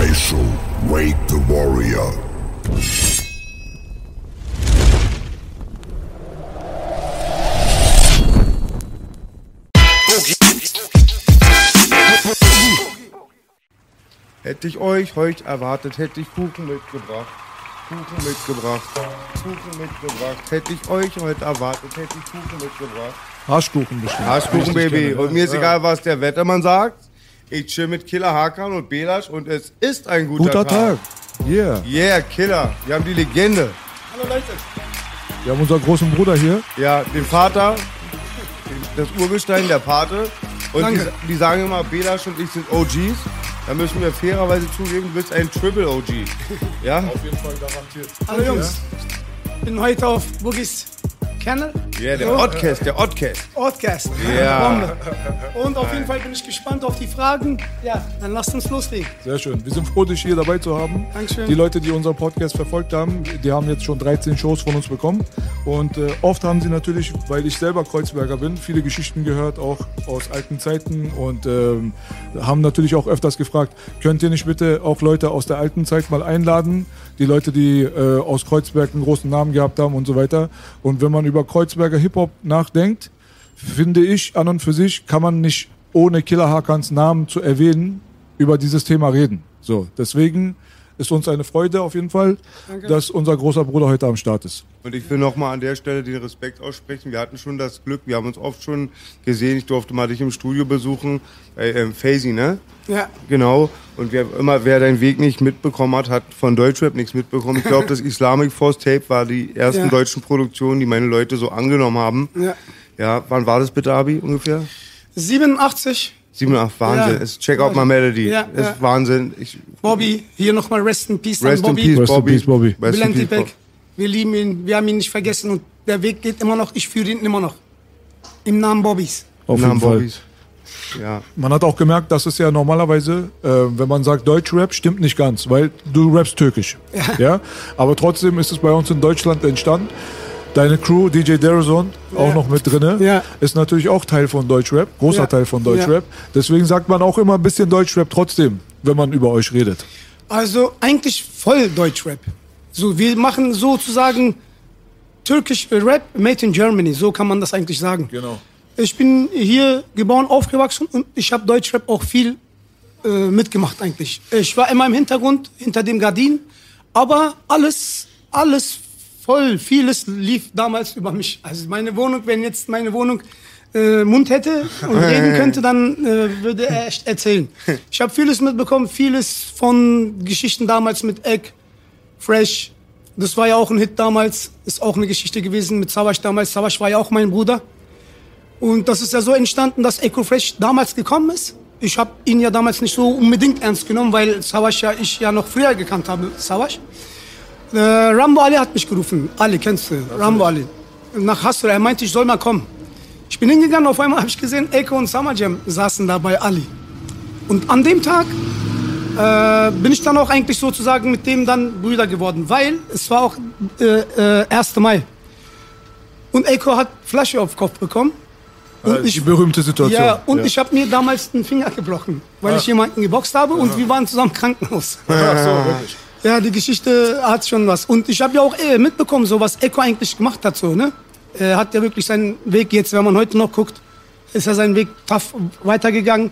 Daisho, wake the warrior. Hätte ich euch heute erwartet, hätte ich Kuchen mitgebracht. Kuchen mitgebracht. Kuchen mitgebracht. Hätte ich euch heute erwartet, hätte ich Kuchen mitgebracht. Haschkuchen bestimmt. Haschkuchen, Baby. gerne, Und mir ist egal, was der Wettermann sagt. Ich chill mit Killer Hakan und Belasch und es ist ein guter, Guter Tag. Yeah. Yeah, Killer. Wir haben die Legende. Wir haben unseren großen Bruder hier. Ja, den Vater, das Urgestein, der Pate. Und die, Danke. die sagen immer, Belasch und ich sind OGs. Da müssen wir fairerweise zugeben, du bist ein Triple OG. Ja? Auf jeden Fall garantiert. Hallo Jungs, ich bin heute auf Boogies Channel. Ja, der So, Oddcast, der Oddcast. Podcast. Ja. Und auf jeden Fall bin ich gespannt auf die Fragen. Ja, dann lasst uns loslegen. Sehr schön. Wir sind froh, dich hier dabei zu haben. Dankeschön. Die Leute, die unseren Podcast verfolgt haben, die haben jetzt schon 13 Shows von uns bekommen. Und äh, oft haben sie natürlich, weil ich selber Kreuzberger bin, viele Geschichten gehört, auch aus alten Zeiten. Und ähm, haben natürlich auch öfters gefragt, könnt ihr nicht bitte auch Leute aus der alten Zeit mal einladen? Die Leute, die äh, aus Kreuzberg einen großen Namen gehabt haben und so weiter. Und wenn man über Kreuzberger Hip-Hop nachdenkt, finde ich, an und für sich kann man nicht ohne Killer Hakans Namen zu erwähnen über dieses Thema reden. So, deswegen ist uns eine Freude auf jeden Fall, dass unser großer Bruder heute am Start ist. Und ich will nochmal an der Stelle den Respekt aussprechen. Wir hatten schon das Glück, wir haben uns oft schon gesehen. Ich durfte mal dich im Studio besuchen. Bei ähm, Faisy, ne? Ja, Genau. Und wer immer, wer deinen Weg nicht mitbekommen hat, hat von Deutschrap nichts mitbekommen. Ich glaube, das Islamic Force Tape war die ersten Ja. deutschen Produktionen, die meine Leute so angenommen haben. ja. Ja, wann war das bitte, Abi, ungefähr? 87, 7, 8, Wahnsinn. Ja. Es check out my melody. Ja, es ja. ist Wahnsinn. Ich, Bobby, hier nochmal Rest in Peace rest an in Bobby. peace, Rest in Bobby. peace, Bobby. Rest in peace, Ipek. Wir lieben ihn, wir haben ihn nicht vergessen und der Weg geht immer noch. Ich führe ihn immer noch. Im Namen Bobbys. Auf Namen jeden Fall. Bobbys. Ja. Man hat auch gemerkt, dass es ja normalerweise, äh, wenn man sagt Deutschrap, stimmt nicht ganz, weil du rappst türkisch. Ja. Aber trotzdem ist es bei uns in Deutschland entstanden. Deine Crew, DJ Derazon, auch Ja. noch mit drinne, Ja. ist natürlich auch Teil von Deutschrap, großer Ja. Teil von Deutschrap. Deswegen sagt man auch immer ein bisschen Deutschrap trotzdem, wenn man über euch redet. Also eigentlich voll Deutschrap. So, wir machen sozusagen türkisch Rap made in Germany. So kann man das eigentlich sagen. Genau. Ich bin hier geboren, aufgewachsen und ich habe Deutschrap auch viel äh, mitgemacht eigentlich. Ich war immer im Hintergrund, hinter dem Gardin, aber alles, alles voll, vieles lief damals über mich. Also meine Wohnung, wenn jetzt meine Wohnung äh, Mund hätte und reden könnte, dann äh, würde er echt erzählen. Ich habe vieles mitbekommen, vieles von Geschichten damals mit Egg, Fresh. Das war ja auch ein Hit damals, ist auch eine Geschichte gewesen mit Savas damals. Savas war ja auch mein Bruder. Und das ist ja so entstanden, dass Echo Fresh damals gekommen ist. Ich habe ihn ja damals nicht so unbedingt ernst genommen, weil Savas ja ich ja noch früher gekannt habe, Savas. Äh, Rambo Ali hat mich gerufen. Ali, kennst du? Rambo Ali. Nach Hasra. Er meinte, ich soll mal kommen. Ich bin hingegangen, auf einmal habe ich gesehen, Echo und Samajam saßen da bei Ali. Und an dem Tag äh, bin ich dann auch eigentlich sozusagen mit dem dann Brüder geworden, weil es war auch äh, äh, 1. Mai. Und Echo hat Flasche auf den Kopf bekommen. Und die berühmte Situation. ja, und ich habe mir damals den Finger gebrochen, weil ich jemanden geboxt habe und wir waren zusammen im Krankenhaus. Ach so, wirklich. Ja, die Geschichte hat schon was. Und ich habe ja auch äh, mitbekommen, so was Echo eigentlich gemacht hat, so, ne? Er hat ja wirklich seinen Weg jetzt, wenn man heute noch guckt, ist er seinen Weg tough weitergegangen.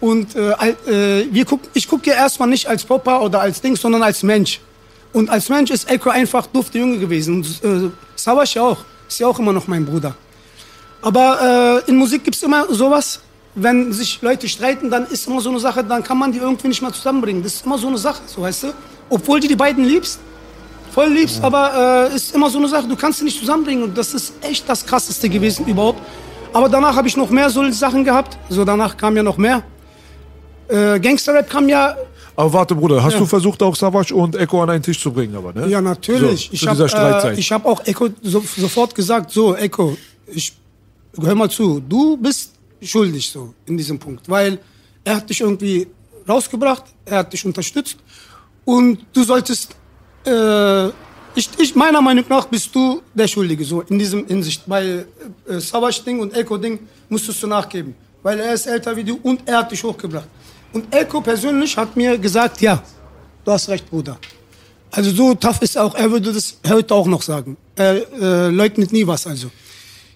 Und äh, äh, wir guck, ich gucke ja erstmal nicht als Popper oder als Ding, sondern als Mensch. Und als Mensch ist Echo einfach dufte Junge gewesen. Und äh, Savas ja auch. Ist ja auch immer noch mein Bruder. Aber äh, in Musik gibt's immer sowas. Wenn sich Leute streiten, dann ist immer so eine Sache, dann kann man die irgendwie nicht mal zusammenbringen. Das ist immer so eine Sache, so weißt du. Obwohl du die beiden liebst, voll liebst, aber äh, ist immer so eine Sache, du kannst sie nicht zusammenbringen. Und das ist echt das Krasseste gewesen überhaupt. Aber danach habe ich noch mehr solche Sachen gehabt. So danach kam ja noch mehr. Äh, Gangster-Rap kam ja Aber warte, Bruder, hast Ja. du versucht, auch Savage und Echo an einen Tisch zu bringen, aber, ne? Ja, natürlich. So, ich habe äh, ich hab auch Echo so, sofort gesagt, so, Echo, ich, hör mal zu, du bist schuldig so in diesem Punkt, weil er hat dich irgendwie rausgebracht, er hat dich unterstützt und du solltest, äh, ich, ich, meiner Meinung nach bist du der Schuldige, so in diesem Hinsicht. Bei äh, Savage-Ding und Echo-Ding musstest du nachgeben, weil er ist älter wie du und er hat dich hochgebracht. Und Echo persönlich hat mir gesagt, ja, du hast recht, Bruder. Also so tough ist er auch, er würde das heute auch noch sagen. Er äh, leugnet nie was also.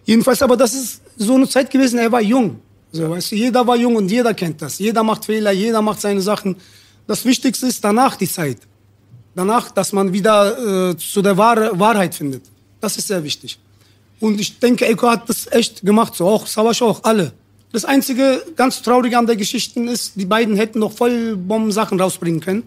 Jedenfalls, aber das ist so eine Zeit gewesen, er war jung. So, weißt du, jeder war jung und jeder kennt das. Jeder macht Fehler, jeder macht seine Sachen. Das Wichtigste ist danach die Zeit. Danach, dass man wieder äh, zu der Wahr Wahrheit findet. Das ist sehr wichtig. Und ich denke, Eko hat das echt gemacht, so auch Savasch auch, alle. Das einzige ganz Traurige an der Geschichte ist, die beiden hätten noch voll Bomben-Sachen rausbringen können.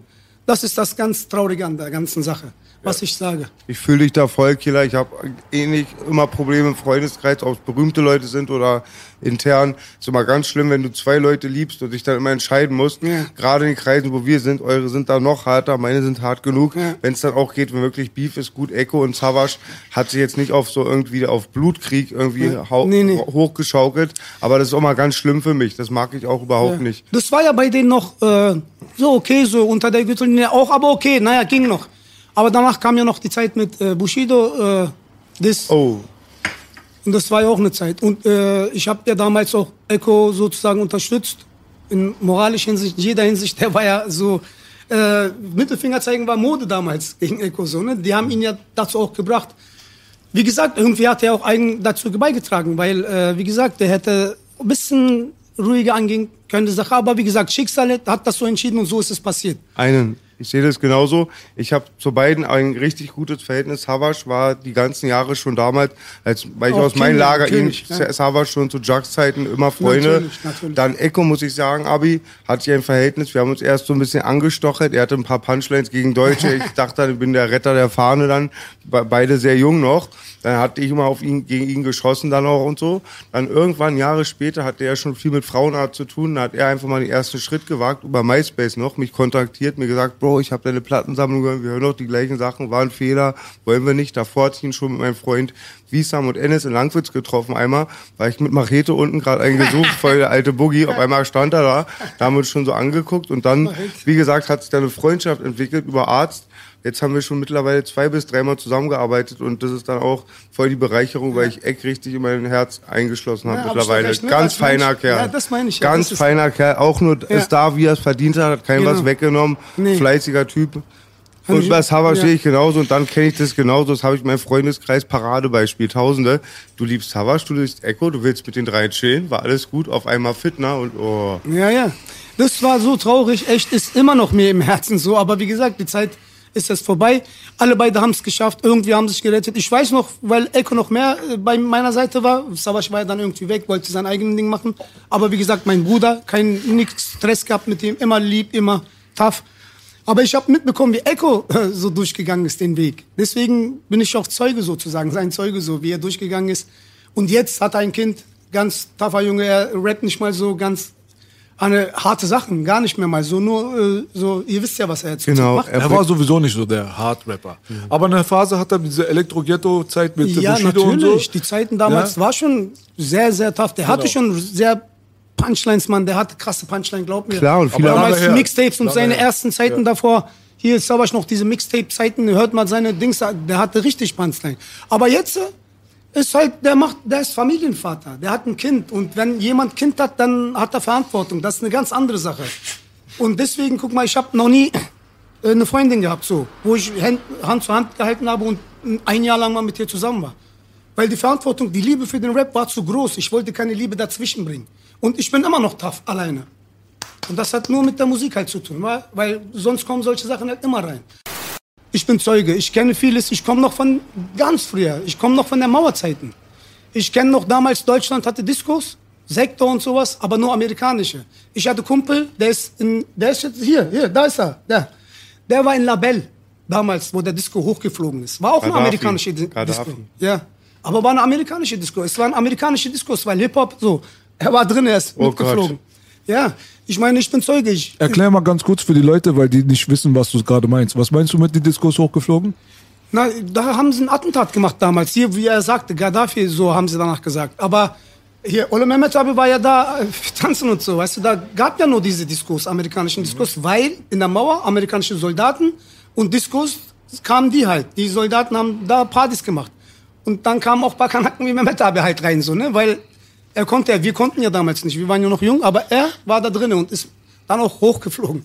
Das ist das ganz Traurige an der ganzen Sache, was ich sage. Ich fühle dich da voll, Killer. Ich habe ähnlich immer Probleme im Freundeskreis, ob es berühmte Leute sind oder intern. Ist immer ganz schlimm, wenn du zwei Leute liebst und dich dann immer entscheiden musst. Ja. Gerade in den Kreisen, wo wir sind, eure sind da noch harter, meine sind hart genug. Ja. Wenn es dann auch geht, wenn wirklich Beef ist, gut, Echo und Savage hat sich jetzt nicht auf so irgendwie auf Blutkrieg irgendwie Ja. Nee, nee. hochgeschaukelt. Aber das ist auch mal ganz schlimm für mich. Das mag ich auch überhaupt nicht. Das war ja bei denen noch äh, so okay, so unter der Gürtellinie auch, aber okay, naja, ging noch. Aber danach kam ja noch die Zeit mit äh, Bushido, äh, das, Oh, und das war ja auch eine Zeit. Und äh, ich habe ja damals auch Echo sozusagen unterstützt, in moralischer Hinsicht, in jeder Hinsicht, der war ja so, äh, Mittelfinger zeigen war Mode damals gegen Echo, so, ne? Die haben ihn ja dazu auch gebracht. Wie gesagt, irgendwie hat er auch eigen dazu beigetragen, weil, äh, wie gesagt, der hätte ein bisschen ruhiger angehen können, die Sache. Aber wie gesagt, Schicksal hat das so entschieden und so ist es passiert. einen. Ich sehe das genauso. Ich habe zu beiden ein richtig gutes Verhältnis. Savage war die ganzen Jahre schon damals, als, weil ich Auch aus meinem Lager ihn, natürlich, ja. Savage schon zu Jugs Zeiten immer Freunde. Natürlich, natürlich. Dann Echo, muss ich sagen, Abi, hatte ich ein Verhältnis. Wir haben uns erst so ein bisschen angestochert. Er hatte ein paar Punchlines gegen Deutsche. Ich dachte, ich bin der Retter der Fahne dann. Be- Beide sehr jung noch. Dann hatte ich immer auf ihn, gegen ihn geschossen dann auch und so. Dann irgendwann, Jahre später, hatte er schon viel mit Frauenart zu tun. Da hat er einfach mal den ersten Schritt gewagt, über MySpace noch, mich kontaktiert, mir gesagt, Bro, ich habe deine Plattensammlung gehört, wir hören doch die gleichen Sachen, war ein Fehler, wollen wir nicht. Davor hatte ich ihn schon mit meinem Freund Wiesam und Ennis in Langwitz getroffen einmal, war ich mit Machete unten gerade einen gesucht, voll der alte Boogie, auf einmal stand er da, da haben wir uns schon so angeguckt und dann, wie gesagt, hat sich da eine Freundschaft entwickelt über Arzt. Jetzt haben wir schon mittlerweile zwei bis dreimal zusammengearbeitet und das ist dann auch voll die Bereicherung, weil ich Eck richtig in mein Herz eingeschlossen habe Ja, mittlerweile. recht, ne? Ganz Als feiner Mensch. Kerl. Ja, das meine ich ja. Ganz Das feiner Kerl. Auch nur Ja. ist da, wie er es verdient hat, hat keinem Genau. was weggenommen. Nee. Fleißiger Typ. Haben Und bei Savage ja. sehe ich genauso und dann kenne ich das genauso. Das habe ich in meinem Freundeskreis Paradebeispiel. Tausende. Du liebst Savage, du liebst Echo, du willst mit den drei chillen, war alles gut, auf einmal Fitner und oh. Ja, ja. Das war so traurig, echt, ist immer noch mir im Herzen so. Aber wie gesagt, die Zeit ist jetzt vorbei. Alle beide haben es geschafft, irgendwie haben sich gerettet. Ich weiß noch, weil Eko noch mehr äh, bei meiner Seite war. Savasch war ja dann irgendwie weg, wollte sein eigenes Ding machen. Aber wie gesagt, mein Bruder, kein nix Stress gehabt mit ihm, immer lieb, immer tough. Aber ich habe mitbekommen, wie Echo äh, so durchgegangen ist, den Weg. Deswegen bin ich auch Zeuge sozusagen, sein Zeuge so, wie er durchgegangen ist. Und jetzt hat er ein Kind, ganz tougher Junge, er rappt nicht mal so ganz eine harte Sachen, gar nicht mehr mal so, nur äh, so, ihr wisst ja, was er jetzt Genau, macht. Er war sowieso nicht so der Hard-Rapper. Aber in der Phase hat er diese Elektro-Ghetto-Zeit mit Ja, Bushido und so. natürlich. Die Zeiten damals Ja. war schon sehr, sehr tough. Der hatte schon sehr Punchlines, Mann. Der hatte krasse Punchlines, glaub mir. Klar, und viele Aber damals. Mixtapes und seine her. ersten Zeiten davor. Hier ist Savage noch diese Mixtape-Zeiten, hört man seine Dings, der hatte richtig Punchline. Aber jetzt äh, ist halt, der macht, der ist Familienvater, der hat ein Kind. Und wenn jemand Kind hat, dann hat er Verantwortung. Das ist eine ganz andere Sache. Und deswegen, guck mal, ich habe noch nie äh, eine Freundin gehabt, so, wo ich Hand, zu Hand gehalten habe und ein Jahr lang mal mit ihr zusammen war. Weil die Verantwortung, die Liebe für den Rap war zu groß. Ich wollte keine Liebe dazwischen bringen. Und ich bin immer noch tough, alleine. Und das hat nur mit der Musik halt zu tun, weil sonst kommen solche Sachen halt immer rein. Ich bin Zeuge, ich kenne vieles, ich komme noch von ganz früher, ich komme noch von der Mauerzeiten. Ich kenne noch damals, Deutschland hatte Diskos, Sektor und sowas, aber nur amerikanische. Ich hatte Kumpel, der ist, in, der ist jetzt hier, hier, da ist er, der. Der war in Labelle, damals, wo der Disco hochgeflogen ist. War auch eine Gaddafi. amerikanische Di- Gaddafi. Disco. Ja, aber war eine amerikanische Disco. Es waren amerikanische Discos, weil Hip-Hop, so, er war drin, er ist Oh mitgeflogen. Ja, ich meine, ich bin Zeuge. Ich, Erklär mal ganz kurz für die Leute, weil die nicht wissen, was du gerade meinst. Was meinst du mit die Diskurs hochgeflogen? Na, da haben sie ein Attentat gemacht damals. Hier, wie er sagte, Gaddafi, so haben sie danach gesagt. Aber hier, Ole Mehmet Abi war ja da, äh, tanzen und so, weißt du, da gab ja nur diese Diskurs, amerikanischen Diskurs, weil in der Mauer amerikanische Soldaten und Diskurs kamen die halt. Die Soldaten haben da Partys gemacht. Und dann kamen auch ein paar Kanaken wie Mehmet Abi halt rein, so, ne, weil er konnte ja, wir konnten ja damals nicht, wir waren ja noch jung, aber er war da drinnen und ist dann auch hochgeflogen.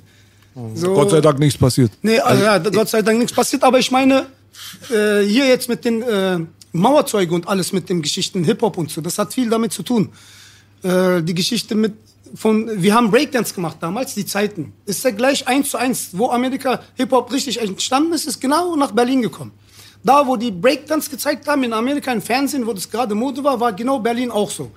So, Gott sei Dank nichts passiert. Nee, also, ja, Gott sei Dank nichts passiert. Aber ich meine, äh, hier jetzt mit den äh, Mauerzeugen und alles mit den Geschichten Hip-Hop und so, das hat viel damit zu tun. Äh, die Geschichte mit von, wir haben Breakdance gemacht damals, die Zeiten. Ist ja gleich eins zu eins, wo Amerika Hip-Hop richtig entstanden ist, ist genau nach Berlin gekommen. Da, wo die Breakdance gezeigt haben in Amerika im Fernsehen, wo das gerade Mode war, war genau Berlin auch so.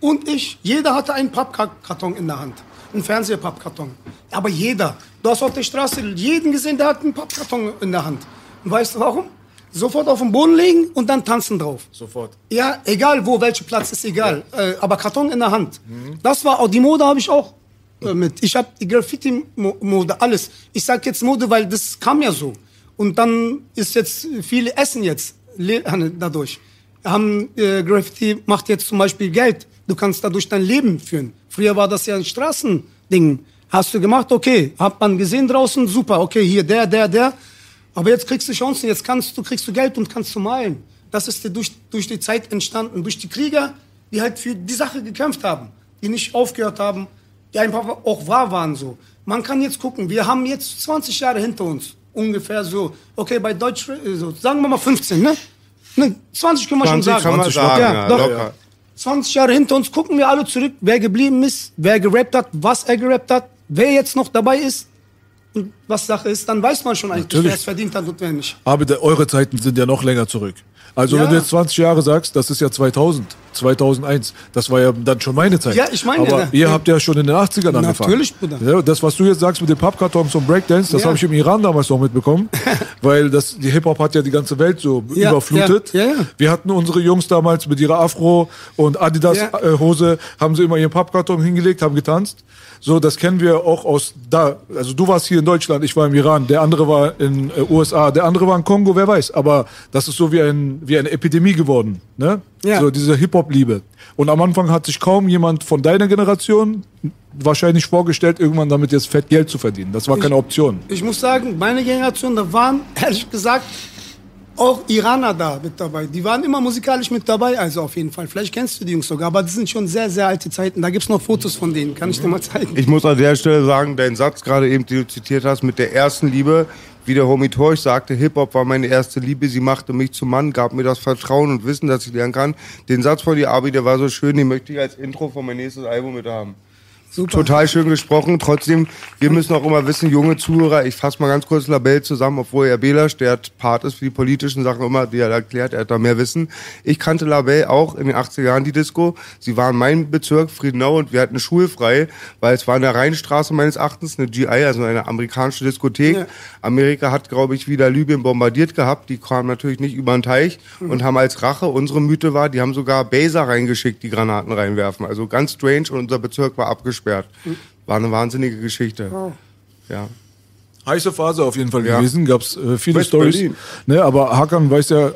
Und ich, jeder hatte einen Pappkarton in der Hand. Einen Fernsehpappkarton. Aber jeder. Du hast auf der Straße jeden gesehen, der hat einen Pappkarton in der Hand. Und weißt du warum? Sofort auf den Boden legen und dann tanzen drauf. Sofort. Ja, egal wo, welcher Platz, ist egal. Äh, aber Karton in der Hand. Das war auch, die Mode habe ich auch äh, mit. Ich habe die Graffiti-Mode, alles. Ich sag jetzt Mode, weil das kam ja so. Und dann ist jetzt, viele essen jetzt dadurch. Haben, äh, Graffiti macht jetzt zum Beispiel Geld. Du kannst dadurch dein Leben führen. Früher war das ja ein Straßending. Hast du gemacht, okay. Hat man gesehen draußen, super, okay, hier der, der, der. Aber jetzt kriegst du Chancen, jetzt kannst du, kriegst du Geld und kannst du malen. Das ist dir durch, durch die Zeit entstanden, durch die Krieger, die halt für die Sache gekämpft haben, die nicht aufgehört haben, die einfach auch wahr waren so. Man kann jetzt gucken, wir haben jetzt 20 Jahre hinter uns, ungefähr so. Okay, bei Deutsch, äh, so, sagen wir mal 15, ne? ne 20 können wir schon 20 sagen. kann man 20 sagen, ja, ja, doch. locker. 20 Jahre hinter uns, gucken wir alle zurück, wer geblieben ist, wer gerappt hat, was er gerappt hat, wer jetzt noch dabei ist und was Sache ist, dann weiß man schon eigentlich, wer es verdient hat und wer nicht. Aber der, eure Zeiten sind ja noch länger zurück. Also Ja. wenn du jetzt 20 Jahre sagst, das ist ja 2000, 2001. Das war ja dann schon meine Zeit. Ja, ich meine, Aber ne? ihr habt ja schon in den 80ern angefangen. Natürlich, Bruder. Das, was du jetzt sagst mit den Pappkartons und Breakdance, das Ja. habe ich im Iran damals noch mitbekommen. weil das, die Hip-Hop hat ja die ganze Welt so Ja, überflutet. ja, ja, ja. Wir hatten unsere Jungs damals mit ihrer Afro- und. Adidas-Hose, haben sie immer ihren Pappkarton hingelegt, haben getanzt. So, das kennen wir auch aus da. Also du warst hier in Deutschland, ich war im Iran, der andere war in äh, USA, der andere war in Kongo, wer weiß. Aber das ist so wie, ein, wie eine Epidemie geworden. Ne? Ja. So diese Hip-Hop-Liebe. Und am Anfang hat sich kaum jemand von deiner Generation wahrscheinlich vorgestellt, irgendwann damit jetzt fett Geld zu verdienen. Das war keine Option. Ich muss sagen, meine Generation, da waren, ehrlich gesagt, auch Iraner da mit dabei. Die waren immer musikalisch mit dabei, also auf jeden Fall. Vielleicht kennst du die Jungs sogar, aber das sind schon sehr, sehr alte Zeiten. Da gibt's noch Fotos von denen, kann ich dir mal zeigen. Ich muss an der Stelle sagen, dein Satz gerade eben, den du zitiert hast, mit der ersten Liebe, wie der Homie Torch sagte, Hip-Hop war meine erste Liebe, sie machte mich zum Mann, gab mir das Vertrauen und Wissen, dass ich lernen kann. Den Satz von dir, Abi, der war so schön, den möchte ich als Intro von mein nächstes Album mit haben. Super. Total schön gesprochen. Trotzdem, wir müssen auch immer wissen, junge Zuhörer, ich fasse mal ganz kurz Labell zusammen, obwohl er Belasch, der Part ist für die politischen Sachen immer, die er erklärt, er hat da mehr Wissen. Ich kannte Labell auch in den 80er Jahren, die Disco. Sie war in meinem Bezirk, Friedenau, und wir hatten schulfrei, weil es war in der Rheinstraße meines Erachtens eine GI, also eine amerikanische Diskothek. Ja. Amerika hat, glaube ich, wieder Libyen bombardiert gehabt. Die kamen natürlich nicht über den Teich und haben als Rache, unsere Mythe war, die haben sogar Baser reingeschickt, die Granaten reinwerfen. Also ganz strange und unser Bezirk war abgesperrt. War eine wahnsinnige Geschichte. Ja. Heiße Phase auf jeden Fall Ja. gewesen, gab's äh, viele. Stories. Ne, aber Hakan weiß ja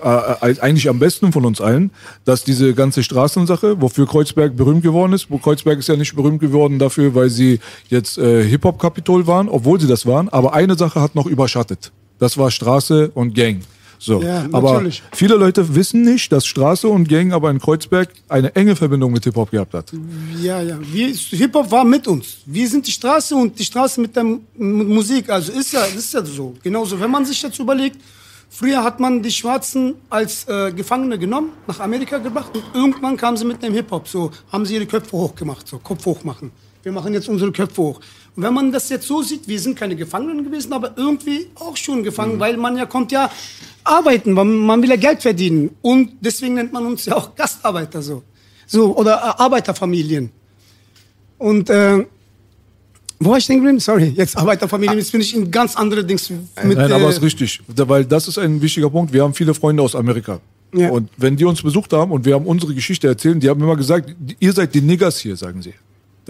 äh, äh, eigentlich am besten von uns allen, dass diese ganze Straßensache, wofür Kreuzberg berühmt geworden ist, wo Kreuzberg ist ja nicht berühmt geworden dafür, weil sie jetzt äh, Hip-Hop-Kapitol waren, obwohl sie das waren, aber eine Sache hat noch überschattet. Das war Straße und Gang. So, Ja, aber natürlich. viele Leute wissen nicht, dass Straße und Gang aber in Kreuzberg eine enge Verbindung mit Hip-Hop gehabt hat. Ja, ja. Hip-Hop war mit uns. Wir sind die Straße und die Straße mit der Musik. Also ist ja, ist ja so. Genauso, wenn man sich jetzt überlegt, früher hat man die Schwarzen als äh, Gefangene genommen, nach Amerika gebracht und irgendwann kamen sie mit dem Hip-Hop. So haben sie ihre Köpfe hochgemacht, so Kopf hoch machen. Wir machen jetzt unsere Köpfe hoch. Und wenn man das jetzt so sieht, wir sind keine Gefangenen gewesen, aber irgendwie auch schon gefangen, weil man ja kommt ja arbeiten, man, man will ja Geld verdienen. Und deswegen nennt man uns ja auch Gastarbeiter so. So, oder äh, Arbeiterfamilien. Und äh, wo war ich denn geblieben? Sorry, jetzt Arbeiterfamilien, jetzt bin ich in ganz andere Dings mit. Nein, aber äh, ist richtig. Weil das ist ein wichtiger Punkt. Wir haben viele Freunde aus Amerika. Ja. Und wenn die uns besucht haben und wir haben unsere Geschichte erzählt, die haben immer gesagt, ihr seid die Niggers hier, sagen sie.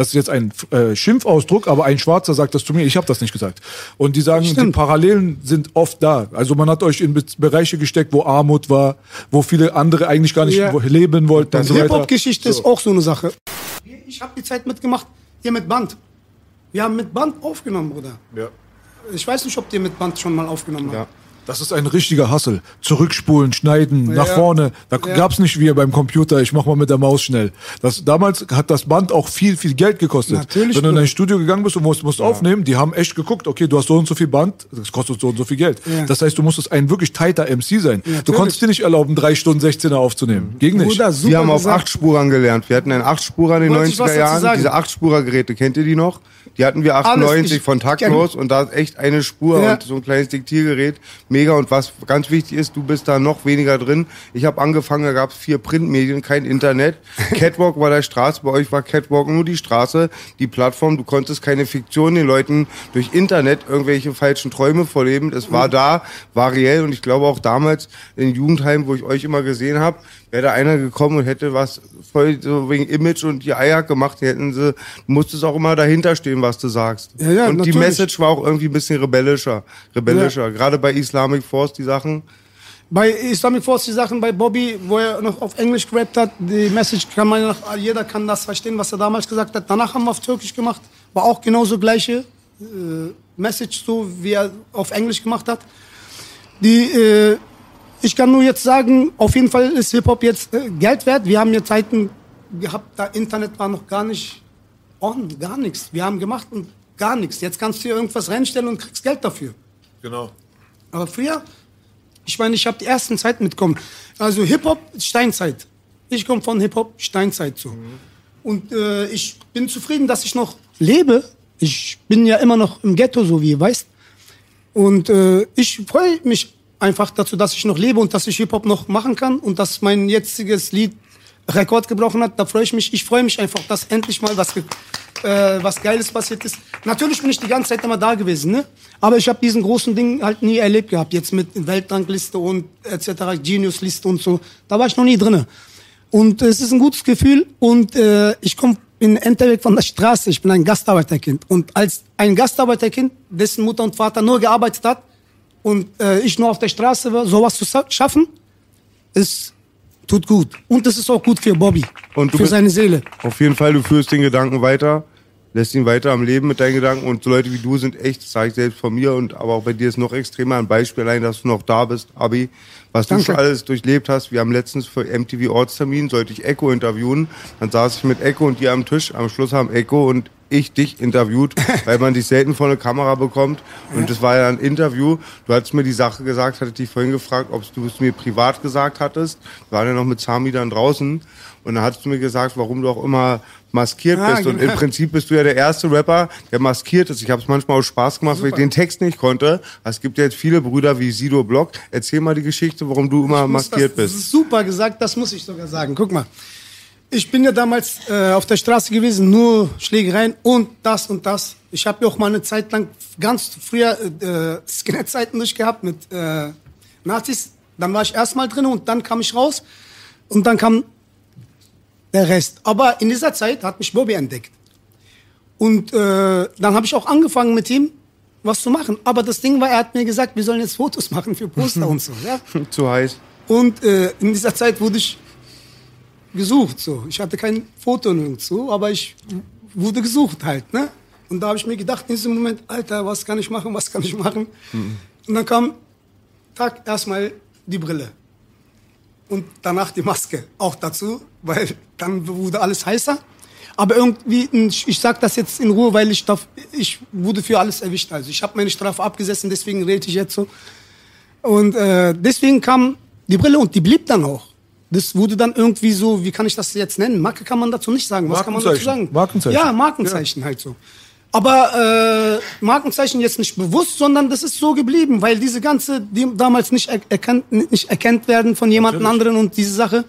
Das ist jetzt ein äh, Schimpfausdruck, aber ein Schwarzer sagt das zu mir. Ich habe das nicht gesagt. Und die sagen, die Stimmt. Parallelen sind oft da. Also man hat euch in Be Bereiche gesteckt, wo Armut war, wo viele andere eigentlich gar nicht Ja. leben wollten und so. Hip-Hop-Geschichte ist auch so eine Sache. Ich habe die Zeit mitgemacht, hier mit Band. Wir haben mit Band aufgenommen, Bruder. Ja. Ich weiß nicht, ob ihr mit Band schon mal aufgenommen habt. Ja. Das ist ein richtiger Hassel. Zurückspulen, schneiden, nach Ja. vorne. Da Ja. gab's nicht wie beim Computer, ich mach mal mit der Maus schnell. Das, damals hat das Band auch viel, viel Geld gekostet. Natürlich, Wenn du in ein Studio gegangen bist und musst, musst aufnehmen, die haben echt geguckt, okay, du hast so und so viel Band, das kostet so und so viel Geld. Ja. Das heißt, du musstest ein wirklich tighter MC sein. Du konntest dir nicht erlauben, drei Stunden 16er aufzunehmen. Ging nicht. Bruder, super Wir haben auf gesagt. Achtspurern gelernt. Wir hatten einen Achtspurer in den Wollte ich was 90er dazu Jahren. Diese Achtspurergeräte, kennt ihr die noch? Die hatten wir Alles, 98 ich von Taktlos und da ist echt eine Spur Ja. und so ein kleines Diktiergerät. Mega. Und was ganz wichtig ist, du bist da noch weniger drin. Ich habe angefangen, da gab es vier Printmedien, kein Internet. Catwalk war der Straße, bei euch war Catwalk nur die Straße, die Plattform. Du konntest keine Fiktion den Leuten durch Internet irgendwelche falschen Träume vorleben. Es war da, war reell und ich glaube auch damals in Jugendheim, wo ich euch immer gesehen habe, wäre da einer gekommen und hätte was voll so wegen Image und die Eier gemacht, die hätten sie, musstest auch immer dahinter stehen, was du sagst. Ja, ja, und die natürlich. Message war auch irgendwie ein bisschen rebellischer, rebellischer. Gerade bei Islamic Force die Sachen. Bei Islamic Force die Sachen bei Bobby, wo er noch auf Englisch gerappt hat, die Message kann man noch, jeder kann das verstehen, was er damals gesagt hat. Danach haben wir auf Türkisch gemacht, war auch genauso gleiche äh, Message so, wie er auf Englisch gemacht hat. Die, äh, ich kann nur jetzt sagen, auf jeden Fall ist Hip-Hop jetzt äh, Geld wert. Wir haben ja Zeiten gehabt, da Internet war noch gar nicht on, gar nichts. Wir haben gemacht und gar nichts. Jetzt kannst du dir irgendwas reinstellen und kriegst Geld dafür. Genau. Aber früher, ich meine, ich habe die ersten Zeiten mitbekommen. Also Hip-Hop, Steinzeit. Ich komme von Hip-Hop, Steinzeit so. Und äh, ich bin zufrieden, dass ich noch lebe. Ich bin ja immer noch im Ghetto, so wie ihr weißt. Und äh, ich freue mich einfach dazu, dass ich noch lebe und dass ich Hip-Hop noch machen kann und dass mein jetziges Lied Rekord gebrochen hat. Da freue ich mich. Ich freue mich einfach, dass endlich mal was, äh, was Geiles passiert ist. Natürlich bin ich die ganze Zeit immer da gewesen, ne? Aber ich habe diesen großen Ding halt nie erlebt gehabt. Jetzt mit Weltrangliste und etc., Genius-Liste und so. Da war ich noch nie drinne. Und es ist ein gutes Gefühl und äh, ich komme in Enterweg von der Straße. Ich bin ein Gastarbeiterkind. Und als ein Gastarbeiterkind, dessen Mutter und Vater nur gearbeitet hat und äh, ich nur auf der Straße war, sowas zu schaffen, es tut gut. Und es ist auch gut für Bobby, Und du für seine Seele. Auf jeden Fall, du führst den Gedanken weiter, lässt ihn weiter am Leben mit deinen Gedanken und so Leute wie du sind echt, das sage ich selbst von mir und aber auch bei dir ist noch extremer ein Beispiel allein, dass du noch da bist, Abi, was du Danke. schon alles durchlebt hast. Wir haben letztens für MTV Ortstermin, sollte ich Echo interviewen, dann saß ich mit Echo und dir am Tisch, am Schluss haben Echo und ich dich interviewt, weil man dich selten vor eine Kamera bekommt. Und das war ja ein Interview. Du hattest mir die Sache gesagt, hatte dich vorhin gefragt, ob du es mir privat gesagt hattest. Wir waren ja noch mit Sami dann draußen. Und dann hattest du mir gesagt, warum du auch immer maskiert Ah, bist. Und genau. im Prinzip bist du ja der erste Rapper, der maskiert ist. Ich habe es manchmal auch Spaß gemacht, weil ich den Text nicht konnte. Es gibt ja jetzt viele Brüder wie Sido Block. Erzähl mal die Geschichte, warum du immer maskiert das, bist. ist super gesagt, das muss ich sogar sagen. Guck mal. Ich bin ja damals äh, auf der Straße gewesen, nur Schlägereien und das und das. Ich habe ja auch mal eine Zeit lang ganz früher äh, Skinhead-Zeiten durchgehabt mit äh, Nazis. Dann war ich erstmal drin und dann kam ich raus und dann kam der Rest. Aber in dieser Zeit hat mich Bobby entdeckt. Und äh, dann habe ich auch angefangen mit ihm was zu machen. Aber das Ding war, er hat mir gesagt, wir sollen jetzt Fotos machen für Poster und so. Ja? Zu heiß. Und äh, in dieser Zeit wurde ich gesucht. So. Ich hatte kein Foto nirgendwo, aber ich wurde gesucht halt. Ne? Und da habe ich mir gedacht, in diesem Moment, Alter, was kann ich machen, was kann ich machen? Und dann kam, Tag, erstmal die Brille. Und danach die Maske auch dazu, weil dann wurde alles heißer. Aber irgendwie, ich ich sag das jetzt in Ruhe, weil ich, darf, ich wurde für alles erwischt. Also ich habe meine Strafe abgesessen, deswegen rede ich jetzt so. Und äh, deswegen kam die Brille und die blieb dann auch. Das wurde dann irgendwie so, wie kann ich das jetzt nennen? Marke kann man dazu nicht sagen. Was kann man dazu Markenzeichen. sagen? Markenzeichen. Ja, Markenzeichen halt so. Aber äh, Markenzeichen jetzt nicht bewusst, sondern das ist so geblieben, weil diese ganze, die damals nicht, er erkannt, nicht erkannt werden von jemand anderen und diese Sache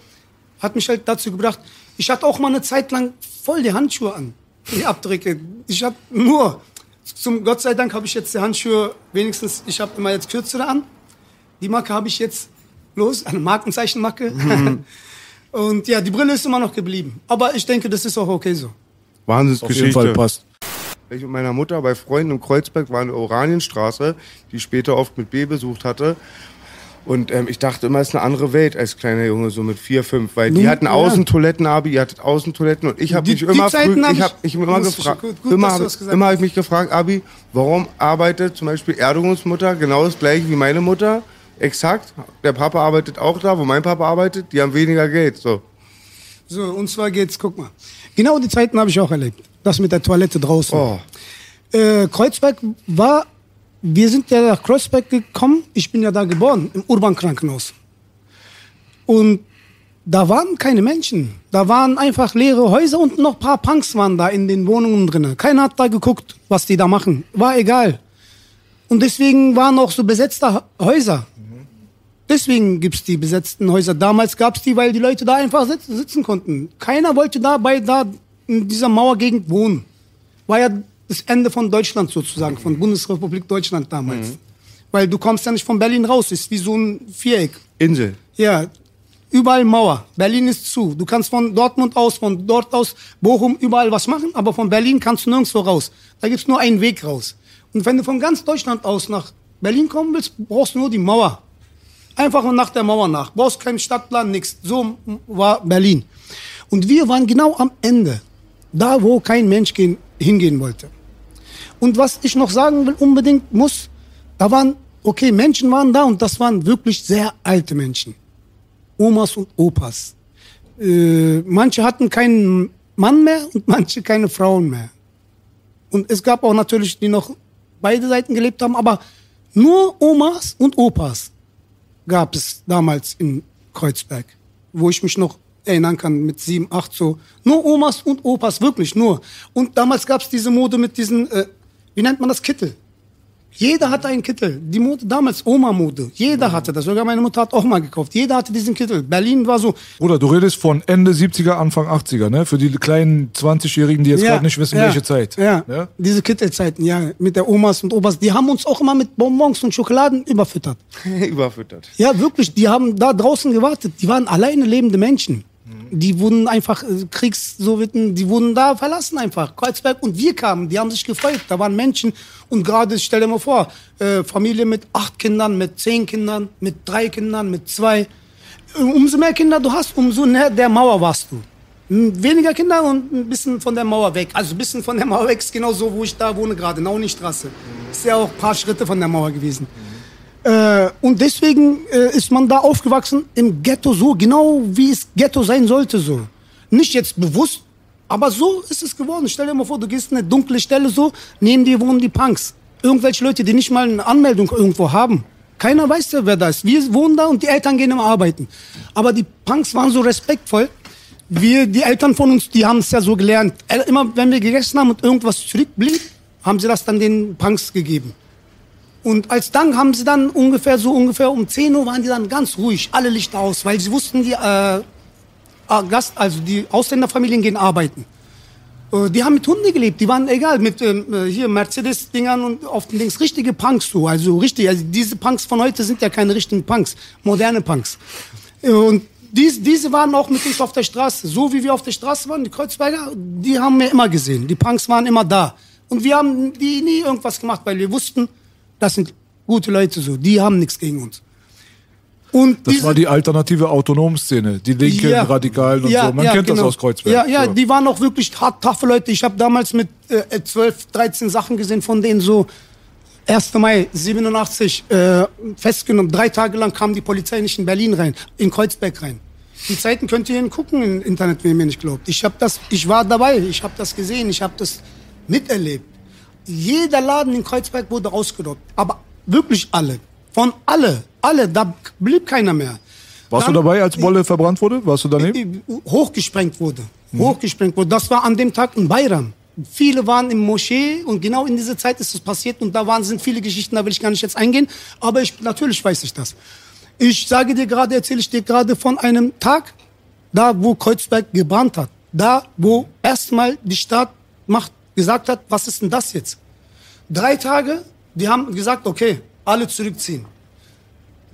hat mich halt dazu gebracht. Ich hatte auch mal eine Zeit lang voll die Handschuhe an, die Abdrücke. Ich habe nur, zum Gott sei Dank habe ich jetzt die Handschuhe wenigstens, ich habe immer jetzt kürzere an. Die Marke habe ich jetzt bloß, eine Markenzeichenmarke. Und ja, die Brille ist immer noch geblieben. Aber ich denke, das ist auch okay so. Wahnsinnsgeschichte. Auf jeden Fall passt. Ich mit meiner Mutter bei Freunden im Kreuzberg war eine Oranienstraße, die ich später oft mit B besucht hatte. Und ähm, ich dachte immer, es ist eine andere Welt als kleiner Junge, so mit vier, fünf, weil die Nun, hatten ja. Außentoiletten, Abi, ihr hattet Außentoiletten und ich habe Die- mich die immer Zeiten früh, hab ich habe ich- ich hab immer Muss ich- gefragt, immer habe hab ich mich gefragt, Abi, warum arbeitet zum Beispiel Erdogans Mutter genau das gleiche wie meine Mutter? Exakt. Der Papa arbeitet auch da, wo mein Papa arbeitet, die haben weniger Geld. So. So, und zwar geht's, guck mal. Genau die Zeiten habe ich auch erlebt. Das mit der Toilette draußen. Oh. Äh, Kreuzberg war, wir sind ja nach Kreuzberg gekommen. Ich bin ja da geboren, im Urban-Krankenhaus. Und da waren keine Menschen. Da waren einfach leere Häuser und noch ein paar Punks waren da in den Wohnungen drin. Keiner hat da geguckt, was die da machen. War egal. Und deswegen waren auch so besetzte Häuser. Deswegen gibt's die besetzten Häuser. Damals gab's die, weil die Leute da einfach sitzen, sitzen konnten. Keiner wollte dabei da in dieser Mauergegend wohnen. War ja das Ende von Deutschland sozusagen, von Bundesrepublik Deutschland damals. Weil du kommst ja nicht von Berlin raus, ist wie so ein Viereck. Insel. Ja, überall Mauer. Berlin ist zu. Du kannst von Dortmund aus, von dort aus, Bochum, überall was machen, aber von Berlin kannst du nirgendwo raus. Da gibt's nur einen Weg raus. Und wenn du von ganz Deutschland aus nach Berlin kommen willst, brauchst du nur die Mauer. Einfach nach der Mauer nach. Brauchst keinen Stadtplan, nichts. So war Berlin. Und wir waren genau am Ende. Da, wo kein Mensch gehen, hingehen wollte. Und was ich noch sagen will, unbedingt muss, da waren, okay, Menschen waren da und das waren wirklich sehr alte Menschen. Omas und Opas. Äh, manche hatten keinen Mann mehr und manche keine Frauen mehr. Und es gab auch natürlich, die noch beide Seiten gelebt haben, aber nur Omas und Opas gab es damals in Kreuzberg, wo ich mich noch erinnern kann, mit sieben, acht so. Nur Omas und Opas, wirklich nur. Und damals gab es diese Mode mit diesen, äh, wie nennt man das, Kittel. Jeder hatte einen Kittel. Die Mode damals, Oma-Mode. Jeder hatte das. Sogar meine Mutter hat auch mal gekauft. Jeder hatte diesen Kittel. Berlin war so, Bruder, du redest von Ende 70er, Anfang 80er, ne? Für die kleinen 20-Jährigen, die jetzt gerade nicht wissen, ja, welche Zeit. Ja, Ja? diese Kittelzeiten, ja, mit der Omas und Opas, die haben uns auch immer mit Bonbons und Schokoladen überfüttert. Überfüttert. Ja, wirklich, die haben da draußen gewartet. Die waren alleine lebende Menschen. Die wurden einfach äh, Kriegssowjeten, die wurden da verlassen einfach. Kreuzberg und wir kamen, die haben sich gefreut. Da waren Menschen und gerade, stell dir mal vor, äh, Familie mit acht Kindern, mit zehn Kindern, mit drei Kindern, mit zwei. Äh, Umso mehr Kinder du hast, umso näher der Mauer warst du. M, Weniger Kinder und ein bisschen von der Mauer weg. Also ein bisschen von der Mauer weg ist genau so, wo ich da wohne gerade, Nauni-Straße. Ist ja auch ein paar Schritte von der Mauer gewesen. Äh, und deswegen äh, ist man da aufgewachsen im Ghetto so, genau wie es Ghetto sein sollte so. Nicht jetzt bewusst, aber so ist es geworden. Stell dir mal vor, du gehst in eine dunkle Stelle so, neben dir wohnen die Punks. Irgendwelche Leute, die nicht mal eine Anmeldung irgendwo haben. Keiner weiß ja, wer da ist. Wir wohnen da und die Eltern gehen immer arbeiten. Aber die Punks waren so respektvoll. Wir, die Eltern von uns, die haben es ja so gelernt. Immer wenn wir gegessen haben und irgendwas zurückblieb, haben sie das dann den Punks gegeben. Und als Dank haben sie dann ungefähr so ungefähr um 10 Uhr waren die dann ganz ruhig, alle Lichter aus, weil sie wussten, die äh, äh, Gast, also die Ausländerfamilien gehen arbeiten. Äh, die haben mit Hunde gelebt, die waren egal mit ähm, äh, hier Mercedes-Dingern und auf den Dings richtige Punks so, also richtig. Also diese Punks von heute sind ja keine richtigen Punks, moderne Punks. Äh, Und dies, diese waren auch mit uns auf der Straße, so wie wir auf der Straße waren. Die Kreuzberger, die haben wir immer gesehen. Die Punks waren immer da. Und wir haben die nie irgendwas gemacht, weil wir wussten, das sind gute Leute so, die haben nichts gegen uns. Und Das diese- war die alternative Autonomszene, die linken Ja. Radikalen und Ja, so. Man ja, kennt das genau. aus Kreuzberg. Ja, ja, so. die waren auch wirklich hart taffe Leute. Ich habe damals mit äh, 12, 13 Sachen gesehen, von denen so 1. Mai 87 äh, festgenommen. Drei Tage lang kam die Polizei nicht in Berlin rein, in Kreuzberg rein. Die Zeiten könnt ihr gucken im Internet, wenn ihr mir nicht glaubt. Ich habe das, ich war dabei, ich habe das gesehen, ich habe das miterlebt. Jeder Laden in Kreuzberg wurde ausgeraubt, aber wirklich alle, von alle, alle, da blieb keiner mehr. Warst Dann- du dabei, als Bolle verbrannt wurde? Warst du daneben? hochgesprengt wurde. Hochgesprengt wurde. Das war an dem Tag in Bayram. Viele waren im Moschee und genau in dieser Zeit ist es passiert und da waren, sind viele Geschichten, da will ich gar nicht jetzt eingehen, aber ich, natürlich weiß ich das. Ich sage dir gerade, erzähle ich dir gerade von einem Tag, da wo Kreuzberg gebrannt hat. Da, wo erstmal die Stadtmacht gesagt hat, was ist denn das jetzt? Drei Tage, die haben gesagt, okay, alle zurückziehen.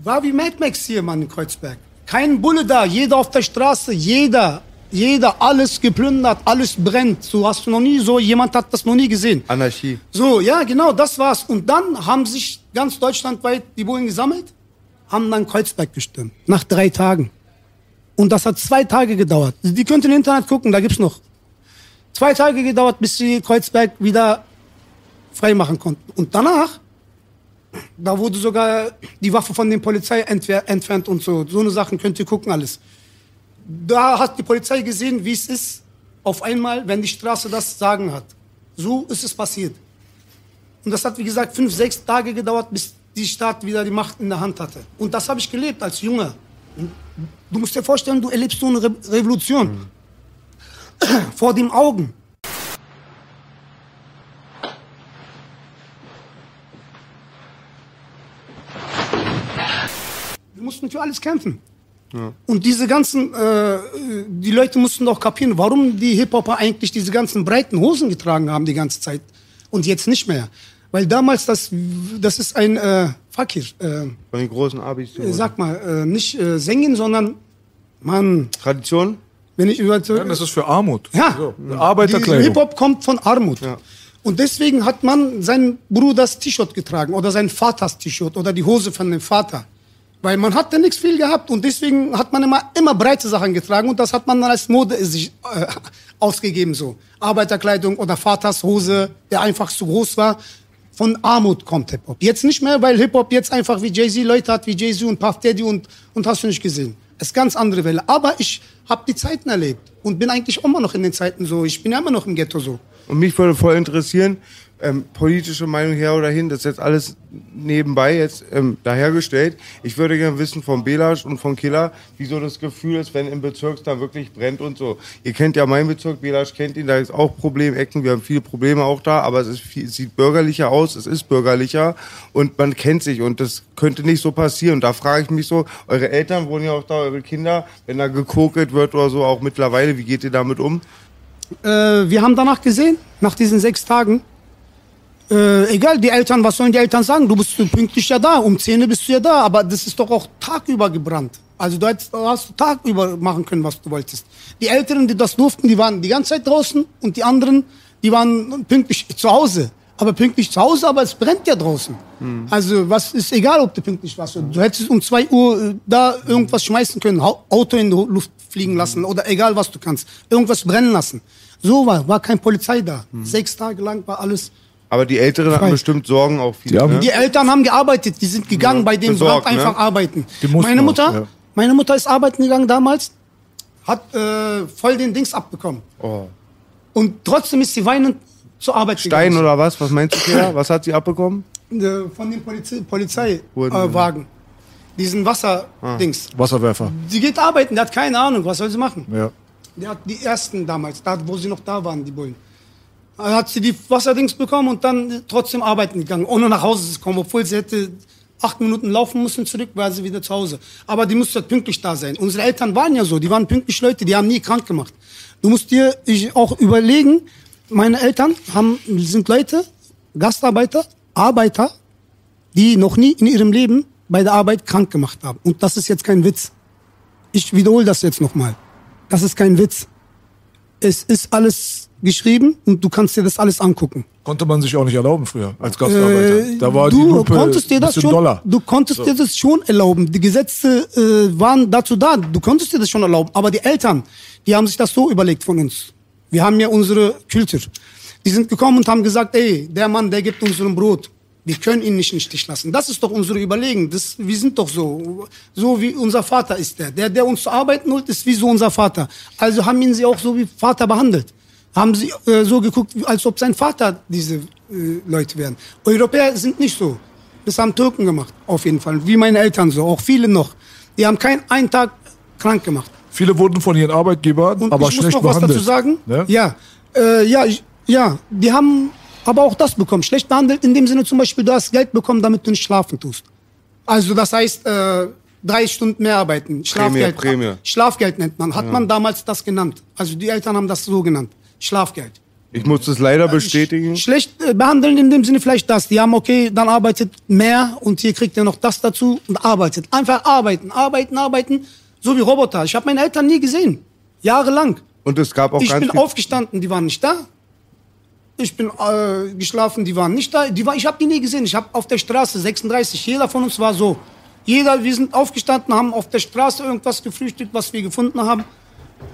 War wie Mad Max hier, Mann, in Kreuzberg. Kein Bulle da, jeder auf der Straße, jeder Jeder, alles geplündert, alles brennt. So hast du noch nie, so jemand hat das noch nie gesehen. Anarchie. So, ja, genau, das war's. Und dann haben sich ganz deutschlandweit die Bullen gesammelt, haben dann Kreuzberg gestürmt. Nach drei Tagen. Und das hat zwei Tage gedauert. Die könnt ihr im Internet gucken, da gibt's noch. Zwei Tage gedauert, bis sie Kreuzberg wieder freimachen konnten. Und danach, da wurde sogar die Waffe von der Polizei entfer entfernt und so. So eine Sachen könnt ihr gucken alles. Da hat die Polizei gesehen, wie es ist, auf einmal, wenn die Straße das Sagen hat. So ist es passiert. Und das hat, wie gesagt, fünf, sechs Tage gedauert, bis die Staat wieder die Macht in der Hand hatte. Und das habe ich gelebt als Junge. Du musst dir vorstellen, du erlebst so eine Re Revolution. Vor den Augen. Wir mussten für alles kämpfen. Und diese ganzen, äh, die Leute mussten doch kapieren, warum die Hip-Hopper eigentlich diese ganzen breiten Hosen getragen haben die ganze Zeit und jetzt nicht mehr. Weil damals, das, das ist ein äh, Fakir, äh, Von den großen Abis. äh, sag mal, äh, nicht äh, Singen, sondern, Mann, Tradition? Wenn ich über... Ja, das ist für Armut. Ja. So, Arbeiterkleidung. Hip-Hop kommt von Armut. Und deswegen hat man sein Bruders T-Shirt getragen oder sein Vaters T-Shirt oder die Hose von dem Vater. Weil man hatte nichts viel gehabt und deswegen hat man immer, immer breite Sachen getragen und das hat man dann als Mode sich äh, ausgegeben so. Arbeiterkleidung oder Vaters Hose, der einfach zu groß war. Von Armut kommt Hip-Hop. Jetzt nicht mehr, weil Hip-Hop jetzt einfach wie Jay-Z Leute hat, wie Jay-Z und Puff Daddy und, und hast du nicht gesehen. Es ist ganz andere Welle. Aber ich habe die Zeiten erlebt und bin eigentlich immer noch in den Zeiten so. Ich bin ja immer noch im Ghetto so. Und mich würde voll interessieren, ähm, politische Meinung her oder hin, das ist jetzt alles nebenbei jetzt ähm, dahergestellt. Ich würde gerne wissen von Belasch und von Killer, wieso das Gefühl ist, wenn im Bezirk da wirklich brennt und so. Ihr kennt ja meinen Bezirk, Belasch kennt ihn, da ist auch Problemecken, wir haben viele Probleme auch da, aber es, viel, sieht bürgerlicher aus, es ist bürgerlicher und man kennt sich und das könnte nicht so passieren. Da frage ich mich so, eure Eltern wohnen ja auch da, eure Kinder, wenn da gekokelt wird oder so, auch mittlerweile, wie geht ihr damit um? Äh, wir haben danach gesehen, nach diesen sechs Tagen, äh, egal, die Eltern, was sollen die Eltern sagen? Du bist pünktlich ja da, um 10 Uhr bist du ja da, aber das ist doch auch tagüber gebrannt. Also du hättest, hast tagüber machen können, was du wolltest. Die Älteren, die das durften, die waren die ganze Zeit draußen und die anderen, die waren pünktlich zu Hause. Aber pünktlich zu Hause, aber es brennt ja draußen. Also was ist egal, ob du pünktlich warst. Du hättest um 2 Uhr äh, da irgendwas schmeißen können, Auto in die Luft fliegen lassen oder egal was du kannst. Irgendwas brennen lassen. So war, war kein Polizei da. Sechs Tage lang war alles. Aber die Älteren hatten bestimmt Sorgen auch viel. Die haben- ne? Die Eltern haben gearbeitet, die sind gegangen Ja, bei dem besorgt, Brand einfach ne? arbeiten. Meine auch, Mutter, ja. meine Mutter ist arbeiten gegangen damals, hat äh, voll den Dings abbekommen. Oh. Und trotzdem ist sie weinend zur Arbeit Stein gegangen. oder was? Was meinst du, Kira? Was hat sie abbekommen? Äh, Von dem Polizei, Polizeiwagen. Äh. Diesen Wasserdings. Wasserwerfer. Sie geht arbeiten, die hat keine Ahnung, was soll sie machen? Ja. Die hat die ersten damals, da, wo sie noch da waren, die Bullen. Hat sie die Wasserdings bekommen und dann trotzdem arbeiten gegangen, ohne nach Hause zu kommen, obwohl sie hätte acht Minuten laufen müssen zurück, war sie wieder zu Hause. Aber die musste pünktlich da sein. Unsere Eltern waren ja so, die waren pünktlich Leute, die haben nie krank gemacht. Du musst dir auch überlegen, meine Eltern haben, sind Leute, Gastarbeiter, Arbeiter, die noch nie in ihrem Leben bei der Arbeit krank gemacht haben. Und das ist jetzt kein Witz. Ich wiederhole das jetzt nochmal. Das ist kein Witz. Es ist alles geschrieben und du kannst dir das alles angucken. Konnte man sich auch nicht erlauben früher als Gastarbeiter. Äh, da war du die Lupe konntest dir das schon, Dollar. du konntest dir das schon erlauben. Die Gesetze äh, waren dazu da. Du konntest dir das schon erlauben. Aber die Eltern, die haben sich das so überlegt von uns. Wir haben ja unsere Kultur. Die sind gekommen und haben gesagt, ey, der Mann, der gibt uns ein Brot. Wir können ihn nicht im Stich lassen. Das ist doch unsere Überlegung. Das, wir sind doch so. So wie unser Vater ist der. Der, der uns zu arbeiten holt, ist wie so unser Vater. Also haben ihn sie auch so wie Vater behandelt. Haben sie äh, so geguckt, als ob sein Vater diese äh, Leute wären. Europäer sind nicht so. Das haben Türken gemacht, auf jeden Fall. Wie meine Eltern so, auch viele noch. Die haben keinen einen Tag krank gemacht. Viele wurden von ihren Arbeitgebern Und aber ich muss schlecht noch was behandelt. dazu sagen. Ne? Ja, äh, ja, ich, ja, die haben aber auch das bekommen. Schlecht behandelt in dem Sinne zum Beispiel, du hast Geld bekommen, damit du nicht schlafen tust. Also das heißt, äh, drei Stunden mehr arbeiten. Schlafgeld. Prämie. Schlafgeld nennt man. Hat man damals das genannt. Also die Eltern haben das so genannt. Schlafgeld. Ich muss das leider bestätigen. Schlecht äh, behandeln in dem Sinne vielleicht das. Die haben, okay, dann arbeitet mehr und hier kriegt ihr noch das dazu und arbeitet. Einfach arbeiten, arbeiten, arbeiten. So wie Roboter. Ich habe meine Eltern nie gesehen. Jahrelang. Und es gab auch Ich ganz bin aufgestanden, die waren nicht da. Ich bin äh, geschlafen, die waren nicht da. Die war, ich habe die nie gesehen. Ich habe auf der Straße 36, jeder von uns war so. Jeder, wir sind aufgestanden, haben auf der Straße irgendwas gefrühstückt, was wir gefunden haben.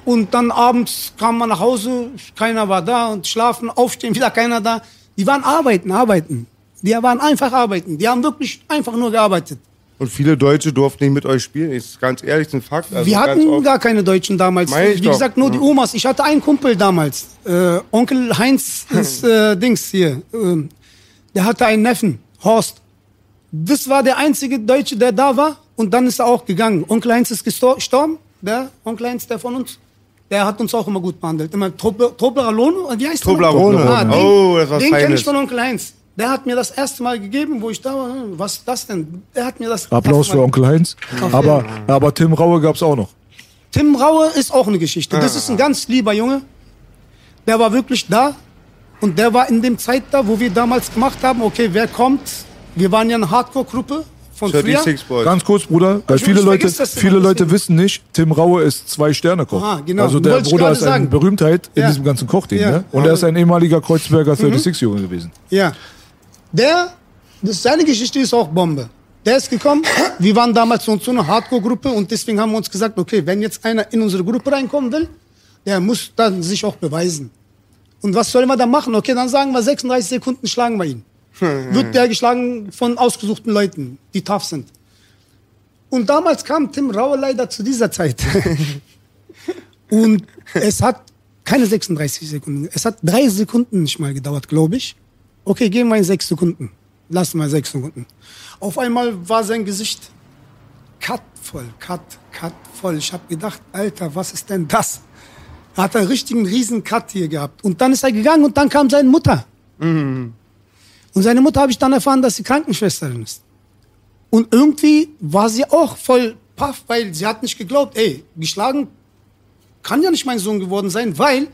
Und dann abends kam man nach Hause, keiner war da und schlafen, aufstehen, wieder keiner da. Die waren arbeiten, arbeiten. Die waren einfach arbeiten. Die haben wirklich einfach nur gearbeitet. Und viele Deutsche durften nicht mit euch spielen. Ist ganz ehrlich, ist ein Fakt. Also wir hatten gar keine Deutschen damals. Wie doch. gesagt, nur die Omas. Ich hatte einen Kumpel damals. Äh, Onkel Heinz ist äh, Dings hier. ähm, der hatte einen Neffen, Horst. Das war der einzige Deutsche, der da war. Und dann ist er auch gegangen. Onkel Heinz ist gestor- gestorben. Der Onkel Heinz, der von uns. Der hat uns auch immer gut behandelt. Immer Tobler- Toblerone. Wie heißt der? Toblerone. Ah, den, Oh, das was Den kenne ich von Onkel Heinz. Der hat mir das erste Mal gegeben, wo ich da war. Was ist das denn? Der hat mir das Applaus für Onkel Heinz. Aber, aber Tim Raue gab es auch noch. Tim Raue ist auch eine Geschichte. Das ist ein ganz lieber Junge. Der war wirklich da. Und der war in dem Zeit da, wo wir damals gemacht haben, okay, wer kommt? Wir waren ja eine Hardcore-Gruppe von früher. 36 Boys. Ganz kurz, Bruder, weil viele Leute, viele Leute wissen nicht, Tim Raue ist Zwei-Sterne-Koch. Aha, genau. Also der Wollte Bruder ist eine sagen. Berühmtheit in Ja. diesem ganzen Kochding. Ja. Ne? Und er ist ein ehemaliger Kreuzberger 36-Junge gewesen. Ja. Der, das, seine Geschichte ist auch Bombe. Der ist gekommen, wir waren damals so so eine Hardcore-Gruppe und deswegen haben wir uns gesagt, okay, wenn jetzt einer in unsere Gruppe reinkommen will, der muss dann sich auch beweisen. Und was sollen wir da machen? Okay, dann sagen wir 36 Sekunden schlagen wir ihn. Wird der geschlagen von ausgesuchten Leuten, die tough sind. Und damals kam Tim Raue leider zu dieser Zeit. Und es hat keine 36 Sekunden. Es hat drei Sekunden nicht mal gedauert, glaube ich. Okay, gehen wir in sechs Sekunden. Lassen wir sechs Sekunden. Auf einmal war sein Gesicht cut voll, cut, cut voll. Ich habe gedacht, Alter, was ist denn das? Er hat einen richtigen riesen Cut hier gehabt. Und dann ist er gegangen und dann kam seine Mutter. Und seine Mutter habe ich dann erfahren, dass sie Krankenschwesterin ist. Und irgendwie war sie auch voll paff, weil sie hat nicht geglaubt, ey, geschlagen kann ja nicht mein Sohn geworden sein, weil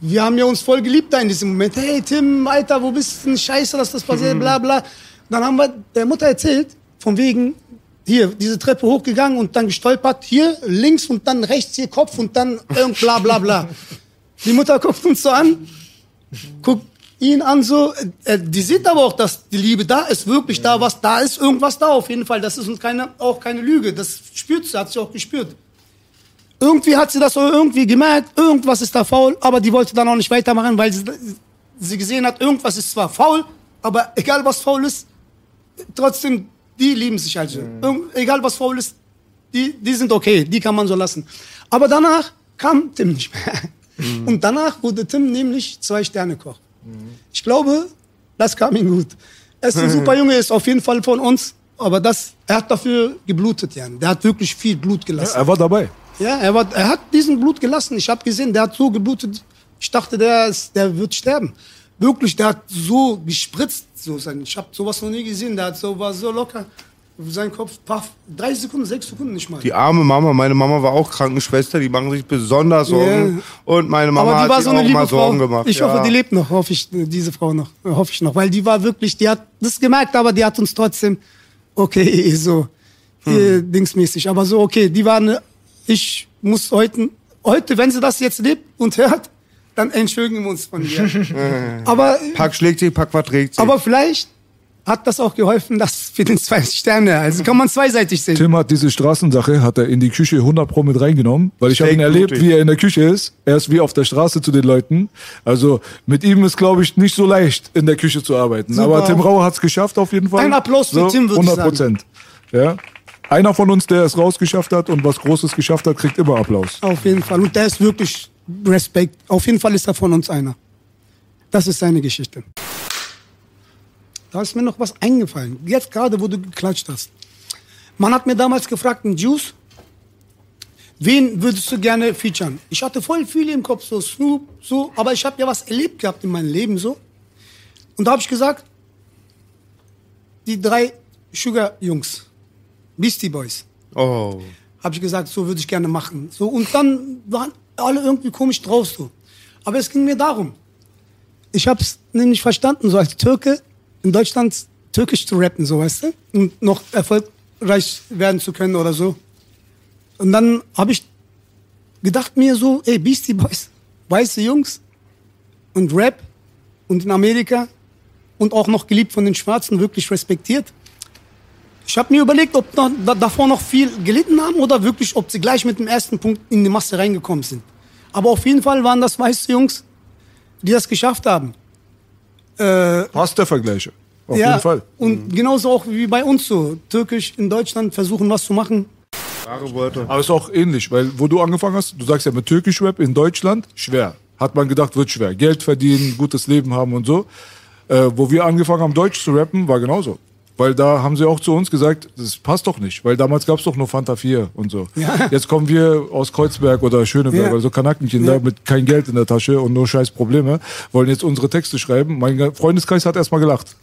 wir haben ja uns voll geliebt da in diesem Moment. Hey Tim, Alter, wo bist du denn? Scheiße, dass das passiert, bla bla. Dann haben wir der Mutter erzählt, von wegen, hier, diese Treppe hochgegangen und dann gestolpert, hier links und dann rechts hier Kopf und dann irgend bla bla bla. Die Mutter guckt uns so an, guckt ihn an so, äh, die sieht aber auch, dass die Liebe da ist, wirklich da, was da ist, irgendwas da auf jeden Fall. Das ist uns keine, auch keine Lüge, das spürt sie, hat sie auch gespürt. Irgendwie hat sie das irgendwie gemerkt, irgendwas ist da faul, aber die wollte dann auch nicht weitermachen, weil sie, sie gesehen hat, irgendwas ist zwar faul, aber egal was faul ist, trotzdem, die lieben sich also. Irgend, egal was faul ist, die, die sind okay, die kann man so lassen. Aber danach kam Tim nicht mehr. Und danach wurde Tim nämlich Zwei-Sterne-Koch. Ich glaube, das kam ihm gut. Er ist ein super Junge, ist auf jeden Fall von uns, aber das, er hat dafür geblutet, Jan. Der hat wirklich viel Blut gelassen. Er war dabei. Ja, er, war, er hat diesen Blut gelassen. Ich habe gesehen, der hat so geblutet. Ich dachte, der, ist, der wird sterben. Wirklich, der hat so gespritzt. So sein. Ich habe sowas noch nie gesehen. Der hat so, war so locker. Sein Kopf, paff, drei Sekunden, sechs Sekunden nicht mal. Die arme Mama, meine Mama war auch Krankenschwester, die machen sich besonders Sorgen. Und meine Mama hat sich so auch mal Sorgen Frau. gemacht. Ich ja. hoffe, die lebt noch, hoffe ich, diese Frau noch, hoffe ich noch, weil die war wirklich, die hat das gemerkt, aber die hat uns trotzdem, okay, so, äh, dingsmäßig, aber so, okay, die war eine, ich muss heute, heute, wenn sie das jetzt lebt und hört, dann entschuldigen wir uns von ihr. aber, Pack schlägt sich, Pack verträgt sich. aber vielleicht hat das auch geholfen, dass für den zwei Sterne, also kann man zweiseitig sehen. Tim hat diese Straßensache, hat er in die Küche 100 Pro mit reingenommen, weil ich habe ihn erlebt, wie er in der Küche ist. Er ist wie auf der Straße zu den Leuten. Also mit ihm ist, glaube ich, nicht so leicht, in der Küche zu arbeiten. Super. Aber Tim Rauer hat es geschafft auf jeden Fall. Ein Applaus für Tim, würde ich 100 Prozent. Ja. Einer von uns, der es rausgeschafft hat und was Großes geschafft hat, kriegt immer Applaus. Auf jeden Fall. Und der ist wirklich Respekt. Auf jeden Fall ist er von uns einer. Das ist seine Geschichte. Da ist mir noch was eingefallen. Jetzt gerade, wo du geklatscht hast. Man hat mir damals gefragt, ein Juice, wen würdest du gerne featuren? Ich hatte voll viele im Kopf, so Snoop, so, aber ich habe ja was erlebt gehabt in meinem Leben, so. Und da habe ich gesagt, die drei Sugar-Jungs, Beastie Boys oh. habe ich gesagt, so würde ich gerne machen. So, und dann waren alle irgendwie komisch drauf so. Aber es ging mir darum. Ich habe es nämlich verstanden, so als Türke in Deutschland türkisch zu rappen, so weißt du, und noch erfolgreich werden zu können oder so. Und dann habe ich gedacht mir so, ey, Beastie Boys, weiße Jungs und Rap und in Amerika und auch noch geliebt von den Schwarzen, wirklich respektiert. Ich habe mir überlegt, ob noch, da, davor noch viel gelitten haben oder wirklich, ob sie gleich mit dem ersten Punkt in die Masse reingekommen sind. Aber auf jeden Fall waren das weiße Jungs, die das geschafft haben. Passt der Vergleiche. Auf ja, jeden Fall. Und genauso auch wie bei uns so. Türkisch in Deutschland versuchen was zu machen. Klare Worte. Aber ist auch ähnlich, weil wo du angefangen hast, du sagst ja mit Türkisch Rap in Deutschland, schwer. Hat man gedacht, wird schwer. Geld verdienen, gutes Leben haben und so. Äh, wo wir angefangen haben, Deutsch zu rappen, war genauso. Weil da haben sie auch zu uns gesagt, das passt doch nicht, weil damals gab's doch nur Fanta 4 und so. Ja. Jetzt kommen wir aus Kreuzberg oder Schöneberg, Ja. also Kanackenkinder mit kein Geld in der Tasche und nur scheiß Probleme, wollen jetzt unsere Texte schreiben. Mein Freundeskreis hat erstmal gelacht,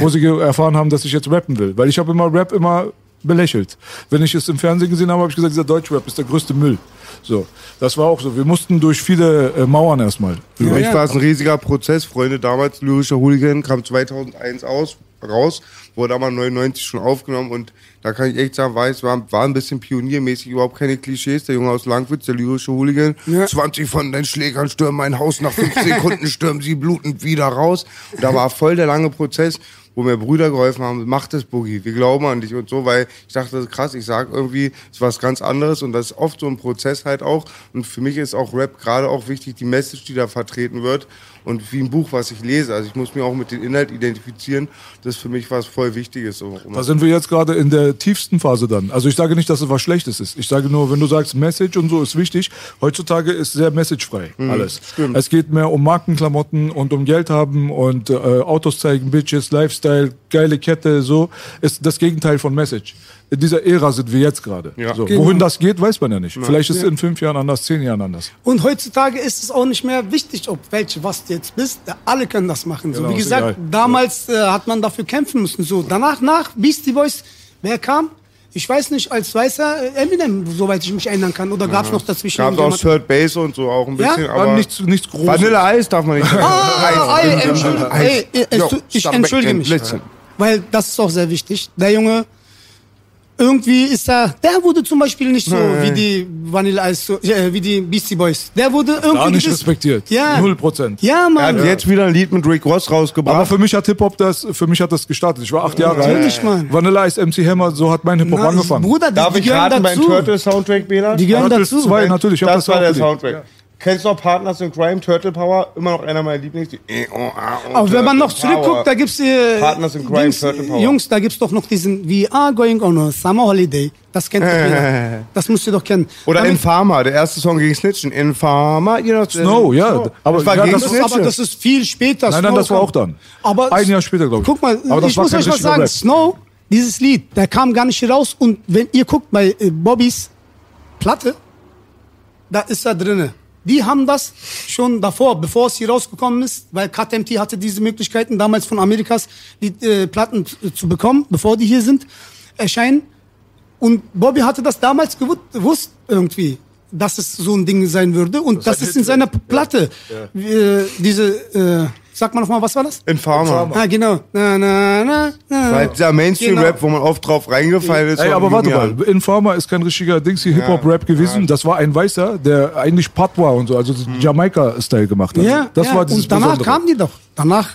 wo sie erfahren haben, dass ich jetzt rappen will. Weil ich habe immer Rap immer belächelt. Wenn ich es im Fernsehen gesehen habe, habe ich gesagt, dieser Deutschrap ist der größte Müll. So, das war auch so. Wir mussten durch viele äh, Mauern erstmal. Für mich ja. war es ein riesiger Prozess. Freunde, damals lyrischer Hooligan kam 2001 aus, raus, wurde aber 99 schon aufgenommen und da kann ich echt sagen, war, es war, war ein bisschen pioniermäßig, überhaupt keine Klischees. Der Junge aus Langwitz, der lyrische Hooligan, Ja. 20 von den Schlägern stürmen mein Haus, nach 5 Sekunden stürmen sie blutend wieder raus. Und da war voll der lange Prozess, wo mir Brüder geholfen haben, mach das, Boogie, wir glauben an dich und so, weil ich dachte, krass, ich sag irgendwie, es ist was ganz anderes und das ist oft so ein Prozess halt auch und für mich ist auch Rap gerade auch wichtig, die Message, die da vertreten wird und wie ein Buch, was ich lese, also ich muss mich auch mit dem Inhalt identifizieren, das ist für mich was voll Wichtiges. Da sind wir jetzt gerade in der tiefsten Phase dann. Also ich sage nicht, dass es was Schlechtes ist. Ich sage nur, wenn du sagst, Message und so ist wichtig, heutzutage ist sehr messagefrei alles. stimmt. Es geht mehr um Markenklamotten und um Geld haben und äh, Autos zeigen, Bitches, Lifestyle, geile Kette, so ist das Gegenteil von Message. In dieser Ära sind wir jetzt gerade. Ja. So, Genau. Wohin das geht, weiß man ja nicht. Vielleicht ist es in fünf Jahren anders, zehn Jahren anders. Und heutzutage ist es auch nicht mehr wichtig, ob welche, was du jetzt bist. Alle können das machen. So, Genau, wie gesagt, egal. damals äh, hat man dafür kämpfen müssen. So, danach, nach Beastie Boys, wer kam? Ich weiß nicht, als Weißer äh, Eminem, soweit ich mich erinnern kann. Oder gab es noch dazwischen Gab auch irgendjemand? Third Base und so auch ein Ja? bisschen, Aber aber nichts, nichts Großes. Vanille Eis darf man nicht sagen. Ah, ey, entschuldige, Eis. ey, äh, Jo, es- ich entschuldige mich. Weil das ist auch sehr wichtig. Der Junge, irgendwie ist er, der wurde zum Beispiel nicht so wie die Vanille Eis, so, äh, wie die Beastie Boys. Der wurde irgendwie Gar nicht gedisst. respektiert. Ja. Null Prozent. Ja, Er Mann. hat jetzt wieder ein Lied mit Rick Ross rausgebracht. Aber für mich hat Hip-Hop das, für mich hat das gestartet. Ich war acht Jahre Natürlich, alt. Mann. Vanilla Ice, MC Hammer, so hat mein Hip-Hop angefangen. Bruder, die, Darf die ich gehören raten beim dazu. Turtle-Soundtrack, Bela? Die gehören Turtles dazu. 2, natürlich, das, das war der auch geliebt. Kennst du noch Partners in Crime, Turtle Power? Immer noch einer meiner Lieblings. die- Aber wenn man noch zurückguckt, da gibt's äh, Partners in Crime, Dings, Turtle Power. Jungs, da gibt's doch noch diesen We are going on a summer holiday. Das kennt doch jeder. Das müsst ihr doch kennen. Oder Damit- Infama, der erste Song gegen Snitchen. Infama, you know, Snow, ja. Aber das war ja, das ist, aber das ist viel später. Nein, nein, das war auch dann. Aber Ein Jahr später, glaube ich. Guck mal, Aber ich muss euch was sagen. Rap. Snow, dieses Lied, der kam gar nicht hier raus. Und wenn ihr guckt bei äh, Bobbys Platte, da ist er drinne. Die haben das schon davor, bevor es hier rausgekommen ist, weil KTMT hatte diese Möglichkeiten damals von Amerikas, die äh, Platten zu, bekommen, bevor die hier sind, erscheinen. Und Bobby hatte das damals gewusst, irgendwie, dass es so ein Ding sein würde. Und das, ein ist in seiner. Platte. Äh, diese, äh, sag mal nochmal, was war das? Infama. Ah, genau. Na, na, na, na. Weil dieser Mainstream-Rap, Genau. wo man oft drauf reingefallen ist. Ey, aber warte mal, Informer ist kein richtiger Dings, hier Hip-Hop-Rap gewesen. Das war ein Weißer, der eigentlich Patois und so, also Jamaika-Style gemacht hat. Ja, das ja. war dieses Und danach Besondere. kamen die doch. Danach.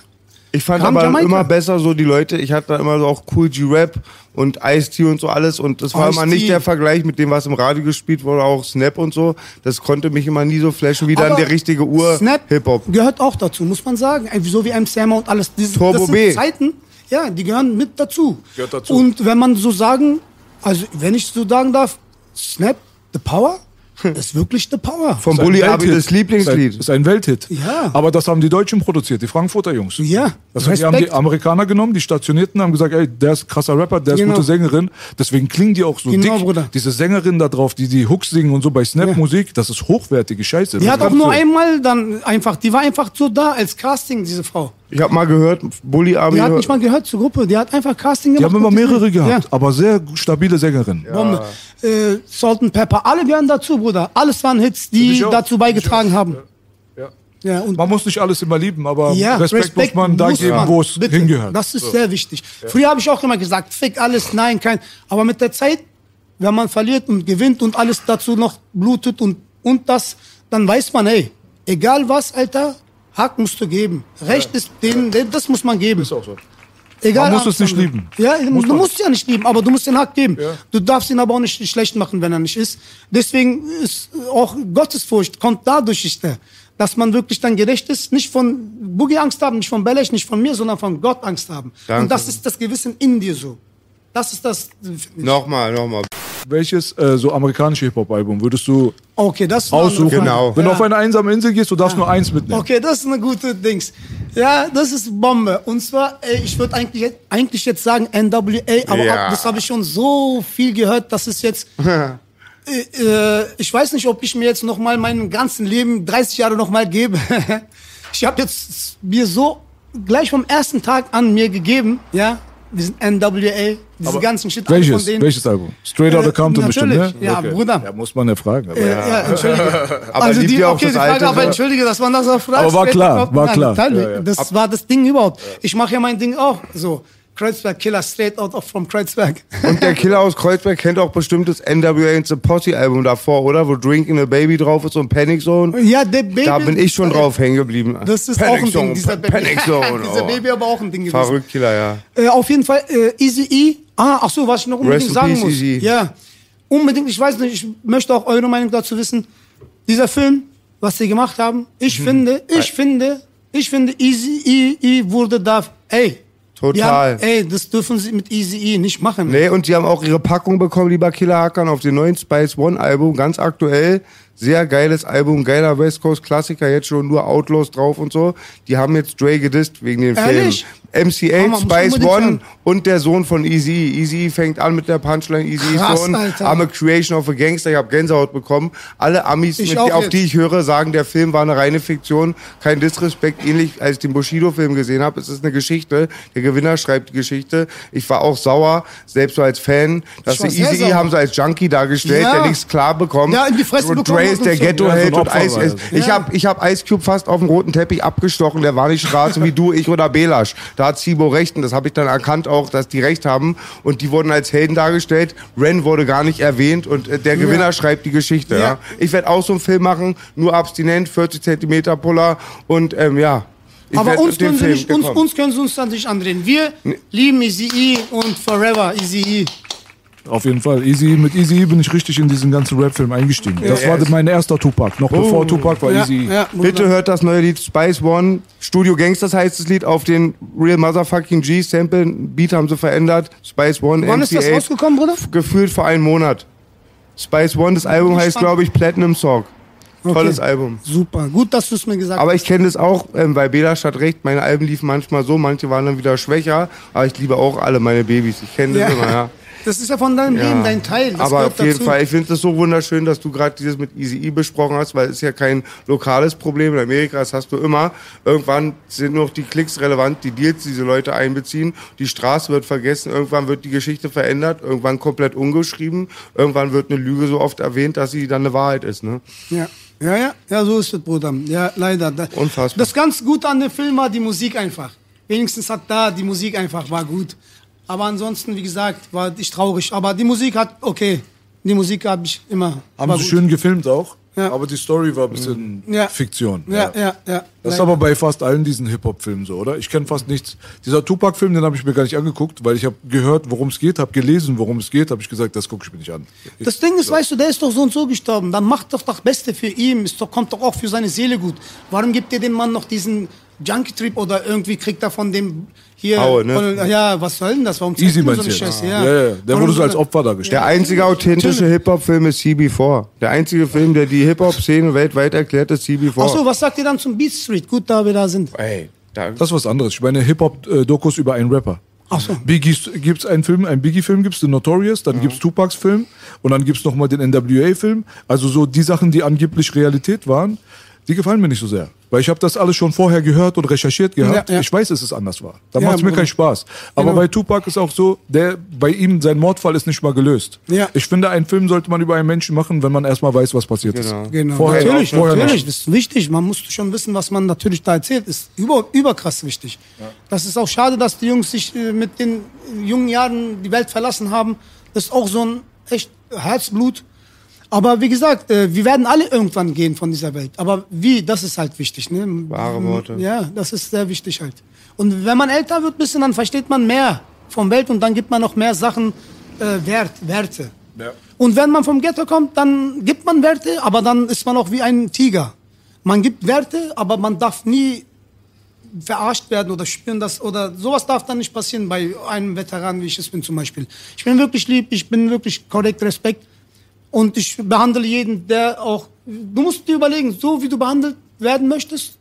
Ich fand Kam aber Jamaika. immer besser so die Leute, ich hatte da immer so auch Cool G-Rap und Ice-T und so alles und das war immer Ice-T. nicht der Vergleich mit dem, was im Radio gespielt wurde, auch Snap und so. Das konnte mich immer nie so flashen wie dann Aber der richtige Snap Ur-Hip-Hop. gehört auch dazu, muss man sagen. So wie MC Hammer und alles. Diese, Turbo das sind B. Zeiten, ja, die gehören mit dazu. Gehört dazu. Und wenn man so sagen, also wenn ich so sagen darf, Snap, The Power, ist wirklich The Power. Vom Ist ein Bully Abi das Lieblingslied. Ist ein, ist ein Welthit. Ja. Aber das haben die Deutschen produziert, die Frankfurter Jungs. Ja, Also die haben die. Amerikaner genommen, die Stationierten haben gesagt, ey, der ist krasser Rapper, der ist Genau. gute Sängerin. Deswegen klingen die auch so Genau, dick. Bruder. Diese Sängerin da drauf, die die Hooks singen und so bei Ja. Snap-Musik, das ist hochwertige Scheiße. Die Das hat auch nur du- einmal dann einfach, die war einfach so da als Casting, diese Frau. Ich habe mal gehört, Bully Abi. Die hat nicht mal gehört zur Gruppe, die hat einfach Casting Die gemacht. haben immer die- mehrere gehabt, Ja. aber sehr stabile Sängerin. Bombe. Äh, Salt and Pepper, alle gehören dazu, Bruder. Alles waren Hits, die dazu beigetragen haben. Ja. Ja, und Man muss nicht alles immer lieben, aber ja, Respekt, muss man da geben, wo es hingehört. Das ist sehr wichtig. Früher habe ich auch immer gesagt, fick alles, nein, kein. Aber mit der Zeit, wenn man verliert und gewinnt und alles dazu noch blutet und und das, dann weiß man, ey, egal was, Alter, Hack musst du geben. Recht ist denen, das muss man geben. Ist auch so. Egal, Man muss es nicht lieben. Ja, du Muss man musst ja nicht lieben, aber du musst den Hack geben. Ja. Du darfst ihn aber auch nicht schlecht machen, wenn er nicht ist. Deswegen ist auch Gottesfurcht kommt dadurch, ist der, dass man wirklich dann gerecht ist, nicht von Boogie Angst haben, nicht von Belech, nicht von mir, sondern von Gott Angst haben. Danke. Und das ist das Gewissen in dir so. Das ist das. Nochmal, nochmal. Welches äh, so amerikanische Hip-Hop-Album würdest du Okay, das aussuchen? Genau. Wenn du Ja. auf eine einsame Insel gehst, du darfst nur eins mitnehmen. Okay, das ist eine gute Dings. Ja, das ist Bombe. Und zwar, ey, ich würde eigentlich, eigentlich jetzt sagen NWA, aber Ja. das habe ich schon so viel gehört, dass es jetzt. äh, äh, ich weiß nicht, ob ich mir jetzt noch mal mein ganzen Leben 30 Jahre noch mal gebe. ich habe jetzt mir so gleich vom ersten Tag an mir gegeben, ja, diesen NWA, diese ganzen Shit alle Welches? von denen. Welches Album? Straight Outta Äh, Compton bestimmt, ne? Ja, Bruder. Ja, muss man ja fragen. Aber Ja, ja, entschuldige. Aber also die, okay, das die Frage, aber entschuldige, dass man das auch fragt. Aber war klar, war klar. Ja, ja. Das war das Ding überhaupt. Ich mache ja mein Ding auch so. Kreuzberg Killer, straight out of from Kreuzberg. Und der Killer aus Kreuzberg kennt auch bestimmt das NWA and the Posse Album davor, oder? Wo Drinking a Baby drauf ist und Panic Zone. ja, der Baby. Da bin ich schon drauf hängen geblieben. Das ist Panic auch ein Zone, Ding, dieser Baby. Panic Zone. dieser oh. Baby aber auch ein Ding gewesen. Verrückt Killer, ja. Äh, auf jeden Fall, äh, Easy E. Ah, ach so, was ich noch unbedingt Rest sagen muss. Eazy. Ja, unbedingt. Ich weiß nicht, ich möchte auch eure Meinung dazu wissen. Dieser Film, was sie gemacht haben, ich Mhm. finde, ich finde, ich finde, Easy E, e wurde da, ey. Total. Haben, ey, das dürfen sie mit Easy E nicht machen. Nee, und die haben auch ihre Packung bekommen, lieber Killer Hackern, auf dem neuen Spice One Album, ganz aktuell. Sehr geiles Album, geiler West Coast Klassiker, jetzt schon nur Outlaws drauf und so. Die haben jetzt Dre gedisst wegen den Ehrlich? Filmen. MC8, Hammer, muss Spice One und der Sohn von Easy. Easy fängt an mit der Punchline, Easy Krass, Sohn. Alter. I'm a Creation of a Gangster, ich habe Gänsehaut bekommen. Alle Amis, mit, auf die ich höre, sagen, der Film war eine reine Fiktion. Kein Disrespekt, ähnlich als ich den Bushido-Film gesehen habe. Es ist eine Geschichte. Der Gewinner schreibt die Geschichte. Ich war auch sauer, selbst so als Fan, dass sehr Easy sauer. haben sie als Junkie dargestellt, Ja. der nichts klar bekommt. Ja, in die Fresse und bekommen Dre ist der so. Ghetto-Held Ja, so und Ice. War Ich Ja. habe ich hab Ice Cube fast auf dem roten Teppich abgestochen. Der war nicht schwarz wie du, ich oder Belasch. Da hat Sibo recht und das habe ich dann erkannt auch, dass die recht haben. Und die wurden als Helden dargestellt. Ren wurde gar nicht erwähnt und äh, der Gewinner schreibt die Geschichte. Ja. Ja. Ich werde auch so einen Film machen, nur abstinent, 40 Zentimeter Puller und ähm, ja. Ich Aber uns können, sie nicht, uns, uns können sie uns dann nicht andrehen. Wir lieben Easy E und Forever Easy E. Auf jeden Fall. Easy, mit Easy bin ich richtig in diesen ganzen Rap-Film eingestiegen. das war mein erster Tupac. Noch bevor Tupac war Ja, Easy. ja, Bitte hört das neue Lied Spice One. Studio Gangsters heißt das Lied auf den Real Motherfucking G Sample. Beat haben sie verändert. Spice One, Wann ist das MC8. rausgekommen, Bruder? Gefühlt vor einem Monat. Spice One, das Album heißt, glaube ich, Platinum Song. Tolles Okay. Album. Super, gut, dass du es mir gesagt Aber hast. ich kenne das auch, ähm, weil Belasch hat recht, meine Alben liefen manchmal so, manche waren dann wieder schwächer, aber ich liebe auch alle meine Babys. Ich kenne das Ja. immer, ja. Das ist ja von deinem Ja. Leben, dein Teil. Das Aber auf jeden dazu. Fall, ich finde das so wunderschön, dass du gerade dieses mit Easy E besprochen hast, weil es ist ja kein lokales Problem. In Amerika, das hast du immer. Irgendwann sind nur noch die Klicks relevant, die Deals, die diese Leute einbeziehen. Die Straße wird vergessen, irgendwann wird die Geschichte verändert, irgendwann komplett umgeschrieben, irgendwann wird eine Lüge so oft erwähnt, dass sie dann eine Wahrheit ist. Ne? Ja. Ja, ja, ja, so ist es, Bruder. Ja, leider. Unfassbar. Das ganz Gute an dem Film war die Musik einfach. Wenigstens hat da die Musik einfach war gut. Aber ansonsten, wie gesagt, war ich traurig. Aber die Musik hat, okay, die Musik habe ich immer. Haben sie gut. schön gefilmt auch. Ja. Aber die Story war ein bisschen Ja. Fiktion. Ja, ja, ja. Das ist aber bei fast allen diesen Hip-Hop-Filmen so, oder? Ich kenne fast nichts. Dieser Tupac-Film, den habe ich mir gar nicht angeguckt, weil ich habe gehört, worum es geht, habe gelesen, worum es geht, habe ich gesagt, das gucke ich mir nicht an. Ich, Das Ding ist, weißt du, der ist doch so und so gestorben. Dann macht doch das Beste für ihn. Doch, kommt doch auch für seine Seele gut. Warum gibt ihr dem Mann noch diesen Junkie-Trip oder irgendwie kriegt er von dem hier. Aue, ne? Oder, ja, was soll denn das? Warum zeigt Easy so meinst eine du jetzt? Scheiße? Ja, ja, ja. Der wurde so als Opfer dargestellt. Der einzige authentische Hip-Hop-Film ist CB4. Der einzige Film, der die Hip-Hop-Szene weltweit erklärt, ist CB4. Ach so, was sagt ihr dann zum Beat Street? Gut, da wir da sind. Ey, da, Das ist was anderes. Ich meine Hip-Hop-Dokus über einen Rapper. Ach so. Biggies gibt's einen Film, einen Biggie-Film gibt's, den Notorious, dann gibt's Tupacs Film und dann gibt's noch mal den NWA-Film. Also so die Sachen, die angeblich Realität waren, die gefallen mir nicht so sehr. Weil ich habe das alles schon vorher gehört und recherchiert gehabt. Ja, ja. Ich weiß, dass es anders war. Da Ja, macht's mir Bruder. keinen Spaß. Aber Genau. bei Tupac ist auch so, der, bei ihm, sein Mordfall ist nicht mal gelöst. Ja. Ich finde, einen Film sollte man über einen Menschen machen, wenn man erstmal weiß, was passiert Genau. ist. Genau. Vorher, natürlich, vorher natürlich. nicht. Das ist wichtig. Man muss schon wissen, was man natürlich da erzählt. Ist über, überkrass wichtig. Das ist auch schade, dass die Jungs sich äh, mit den jungen Jahren die Welt verlassen haben. Das ist auch so ein echt Herzblut. Aber wie gesagt, äh, wir werden alle irgendwann gehen von dieser Welt. Aber wie, das ist halt wichtig. Ne? Wahre Worte. Ja, das ist sehr wichtig halt. Und wenn man älter wird, bisschen, dann versteht man mehr vom Welt und dann gibt man noch mehr Sachen äh, Wert, Werte. Und wenn man vom Ghetto kommt, dann gibt man Werte, aber dann ist man auch wie ein Tiger. Man gibt Werte, aber man darf nie verarscht werden oder spüren das oder sowas darf dann nicht passieren bei einem Veteran, wie ich es bin zum Beispiel. Ich bin wirklich lieb, ich bin wirklich korrekt, Respekt und ich behandle jeden, der auch. Du musst dir überlegen, so wie du behandelt werden möchtest,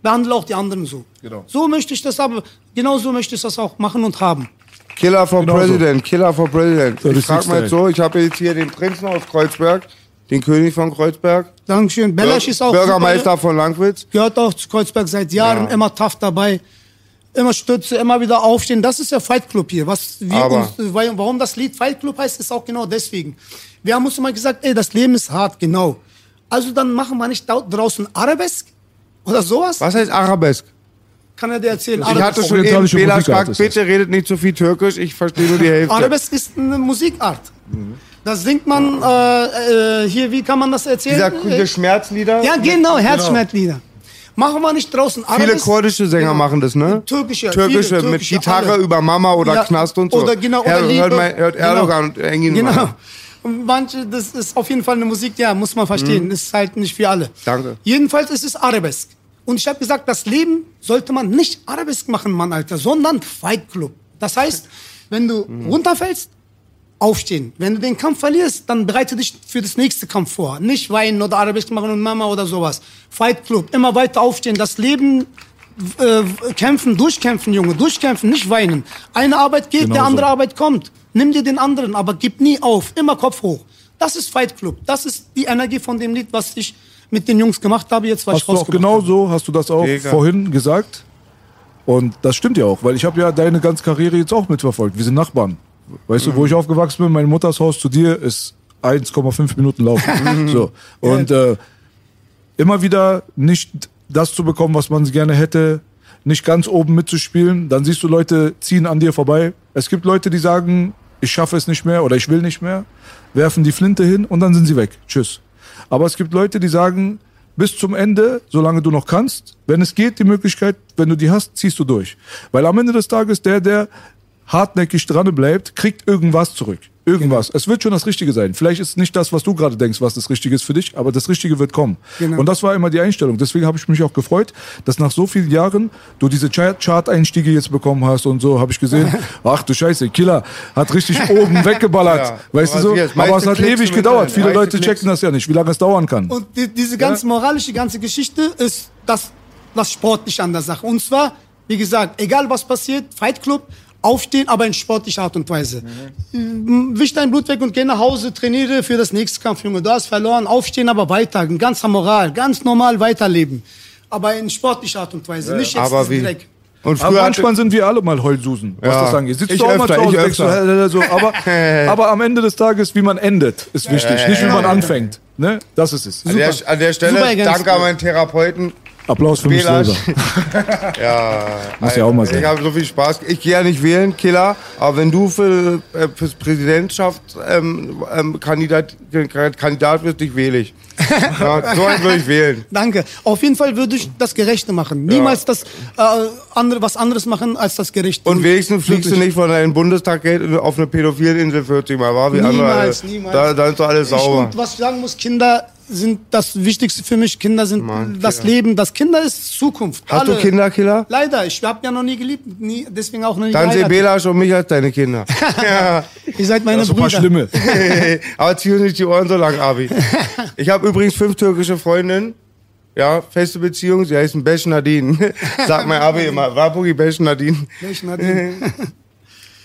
behandle auch die anderen so. Genau. So möchte ich das aber, genau so möchte ich das auch machen und haben. Killer for Genau so. President, Killer for President. So, ich das frag siehst mal jetzt so, ich habe jetzt hier den Prinzen aus Kreuzberg, den König von Kreuzberg, Dankeschön. Belasch ist auch Bürgermeister von Langwitz. super, gehört auch zu Kreuzberg seit Jahren, Ja. immer tough dabei. Immer Stütze, immer wieder aufstehen. Das ist der Fight Club hier. Was wir uns, warum das Lied Fight Club heißt, ist auch genau deswegen. Wir haben uns immer gesagt, ey, das Leben ist hart, genau. Also dann machen wir nicht da draußen Arabesk oder sowas. Was heißt Arabesk? Kann er dir erzählen? Ich hatte schon eben Bela gesagt, bitte redet nicht zu viel Türkisch, ich verstehe nur die Hälfte. Arabesk ist eine Musikart. Das singt man äh, äh, hier, wie kann man das erzählen? Dieser, diese Schmerzlieder. ja, genau, Herzschmerzlieder. Machen wir nicht draußen Viele Arabesk. kurdische Sänger Genau. machen das, ne? Türkische, Türkische, viele mit türkische, Gitarre alle. über Mama oder Ja, Knast und so. Oder genau, oder Hör- Liebe. hört, mein, hört Genau. Erdogan und Engin Genau. mal. Manche, das ist auf jeden Fall eine Musik, ja, muss man verstehen. Ist halt nicht für alle. Mhm. Danke. Jedenfalls ist es Arabesk. Und ich habe gesagt, das Leben sollte man nicht Arabesk machen, Mann, Alter, sondern Fight Club. Das heißt, wenn du Mhm. runterfällst, aufstehen. Wenn du den Kampf verlierst, dann bereite dich für das nächste Kampf vor. Nicht weinen oder Arabesk machen und Mama oder sowas. Fight Club, immer weiter aufstehen. Das Leben äh, kämpfen, durchkämpfen, Junge, durchkämpfen, nicht weinen. Eine Arbeit geht, Genau der andere so. Arbeit kommt. Nimm dir den anderen, aber gib nie auf. Immer Kopf hoch. Das ist Fight Club. Das ist die Energie von dem Lied, was ich mit den Jungs gemacht habe, jetzt was Hast ich du auch genau habe. so, hast du das auch Mega. vorhin gesagt. Und das stimmt ja auch, weil ich habe ja deine ganze Karriere jetzt auch mitverfolgt. Wir sind Nachbarn. Weißt du, wo ich aufgewachsen bin, mein Mutters Haus zu dir ist 1,5 Minuten laufen. so. Und äh, immer wieder nicht das zu bekommen, was man gerne hätte, nicht ganz oben mitzuspielen. Dann siehst du Leute ziehen an dir vorbei. Es gibt Leute, die sagen, ich schaffe es nicht mehr oder ich will nicht mehr, werfen die Flinte hin und dann sind sie weg. Tschüss. Aber es gibt Leute, die sagen, bis zum Ende, solange du noch kannst, wenn es geht, die Möglichkeit, wenn du die hast, ziehst du durch. Weil am Ende des Tages der, der hartnäckig dran bleibt, kriegt irgendwas zurück. Irgendwas. Genau. Es wird schon das Richtige sein. Vielleicht ist es nicht das, was du gerade denkst, was das Richtige ist für dich, aber das Richtige wird kommen. Genau. Und das war immer die Einstellung. Deswegen habe ich mich auch gefreut, dass nach so vielen Jahren du diese Chart- Chart-Einstiege jetzt bekommen hast und so, habe ich gesehen. Ach du Scheiße, Killer hat richtig oben weggeballert. Ja. Weißt du so? Aber es hat Klicks ewig gedauert. Internet, Viele meiste Leute Klicks. checken das ja nicht, wie lange es dauern kann. Und die, diese ganze moralische, ganze Geschichte ist das, das Sportliche an der Sache. Und zwar, wie gesagt, egal was passiert, Fight Club, aufstehen, aber in sportlicher Art und Weise. Mhm. Wisch dein Blut weg und geh nach Hause, trainiere für das nächste Kampf, Junge. Du hast verloren, aufstehen, aber weiter, in ganzer Moral, ganz normal weiterleben. Aber in sportlicher Art und Weise, nicht jetzt Aber wie? direkt. Und Aber früher manchmal sind wir alle mal Heulsusen, was Ja. das angeht. Sitzt Ich du auch mal öfter, zu Hause, ich denkst so, aber, aber am Ende des Tages, wie man endet, ist wichtig. Nicht wie man anfängt. Ne? Das ist es. an der, an der Stelle, Super danke an meinen Therapeuten. Applaus für mich selber. Ja, Muss ja auch mal sein. Ich habe so viel Spaß. Ich gehe ja nicht wählen, Killer, aber wenn du für, äh, fürs Präsidentschaft ähm, ähm, Kandidat, Kandidat wirst, dich wähle ich. Ja, so einen würde ich wählen. Danke. Auf jeden Fall würde ich das Gerechte machen. Niemals das äh, andere, was anderes machen als das Gerechte. Und wenigstens fliegst du nicht von deinem Bundestag auf eine Pädophilinsel 40 Mal, war wie Niemals, andere. niemals. Da, da ist doch alles Ich, sauber. und was ich sagen muss, Kinder sind das Wichtigste für mich. Kinder sind Mann, das Kinder. Leben. Das Kinder ist Zukunft. Hast du Alle- Kinder, Killer? Leider, ich habe ja noch nie geliebt, nie, deswegen auch noch nie Dann. Belasch und mich als deine Kinder. ja. Ihr seid meine ein paar Brüder. Schlimme. Aber zieh nicht die Ohren so lang, Abi. Ich habe übrigens fünf türkische Freundinnen. Ja, feste Beziehung. Sie heißen Beş Nadine. Sagt mein Abi immer. Wapugi Beş Nadine. Ich, Nadine.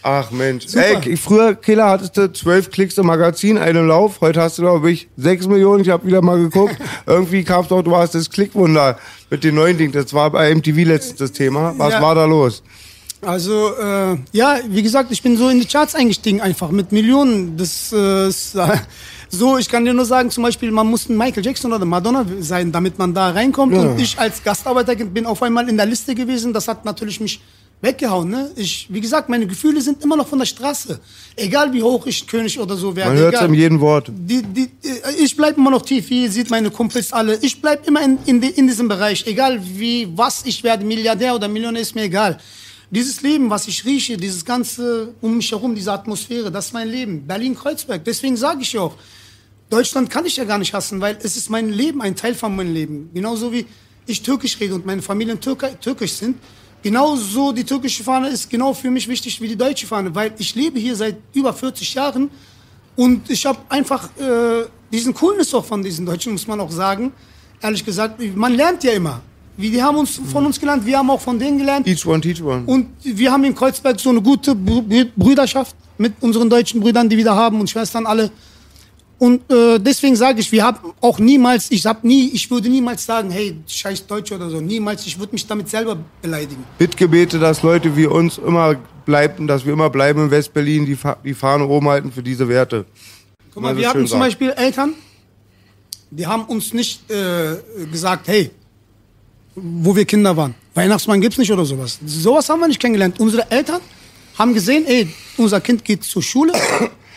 Ach Mensch. Super. Ey, ich- früher, Killer, hattest du zwölf Klicks im Magazin, einen Lauf. Heute hast du, glaube ich, sechs Millionen. Ich habe wieder mal geguckt. Irgendwie kam doch, du warst das Klickwunder mit den neuen Dingen. Das war bei MTV letztens das Thema. Was Ja. war da los? Also, äh, ja, wie gesagt, ich bin so in die Charts eingestiegen einfach mit Millionen. Das äh, ist, äh, so, ich kann dir nur sagen, zum Beispiel, man muss ein Michael Jackson oder Madonna sein, damit man da reinkommt. Und ich als Gastarbeiter bin auf einmal in der Liste gewesen. Das hat natürlich mich weggehauen. Ne? Ich, wie gesagt, meine Gefühle sind immer noch von der Straße. Egal wie hoch ich König oder so werde. Man hört es in jedem Wort. Die, die, äh, ich bleib immer noch tief, wie ihr seht meine Kumpels alle. Ich bleib immer in, in, in diesem Bereich. Egal wie, was ich werde, Milliardär oder Millionär, ist mir egal. Dieses Leben, was ich rieche, dieses ganze um mich herum, diese Atmosphäre, das ist mein Leben. Berlin-Kreuzberg. Deswegen sage ich auch, Deutschland kann ich ja gar nicht hassen, weil es ist mein Leben, ein Teil von meinem Leben. Genauso wie ich Türkisch rede und meine Familien Türkei, türkisch sind. Genauso die türkische Fahne ist genau für mich wichtig wie die deutsche Fahne, weil ich lebe hier seit über 40 Jahren und ich habe einfach äh, diesen Coolness auch von diesen Deutschen, muss man auch sagen. Ehrlich gesagt, man lernt ja immer. Wie, die haben uns von uns gelernt, wir haben auch von denen gelernt. Each one, teach one. Und wir haben in Kreuzberg so eine gute Brü- Brü- Brüderschaft mit unseren deutschen Brüdern, die wir da haben und Schwestern alle. Und äh, deswegen sage ich, wir haben auch niemals, ich hab nie, ich würde niemals sagen, hey, scheiß Deutsch oder so, niemals. Ich würde mich damit selber beleidigen. Bittgebete, dass Leute wie uns immer bleiben, dass wir immer bleiben in West-Berlin, die, Fa die Fahne oben halten für diese Werte. Guck mal, wir hatten zum sagen. Beispiel Eltern, die haben uns nicht äh, gesagt, hey, wo wir Kinder waren, Weihnachtsmann gibt's nicht oder sowas. Sowas haben wir nicht kennengelernt. Unsere Eltern haben gesehen, ey, unser Kind geht zur Schule,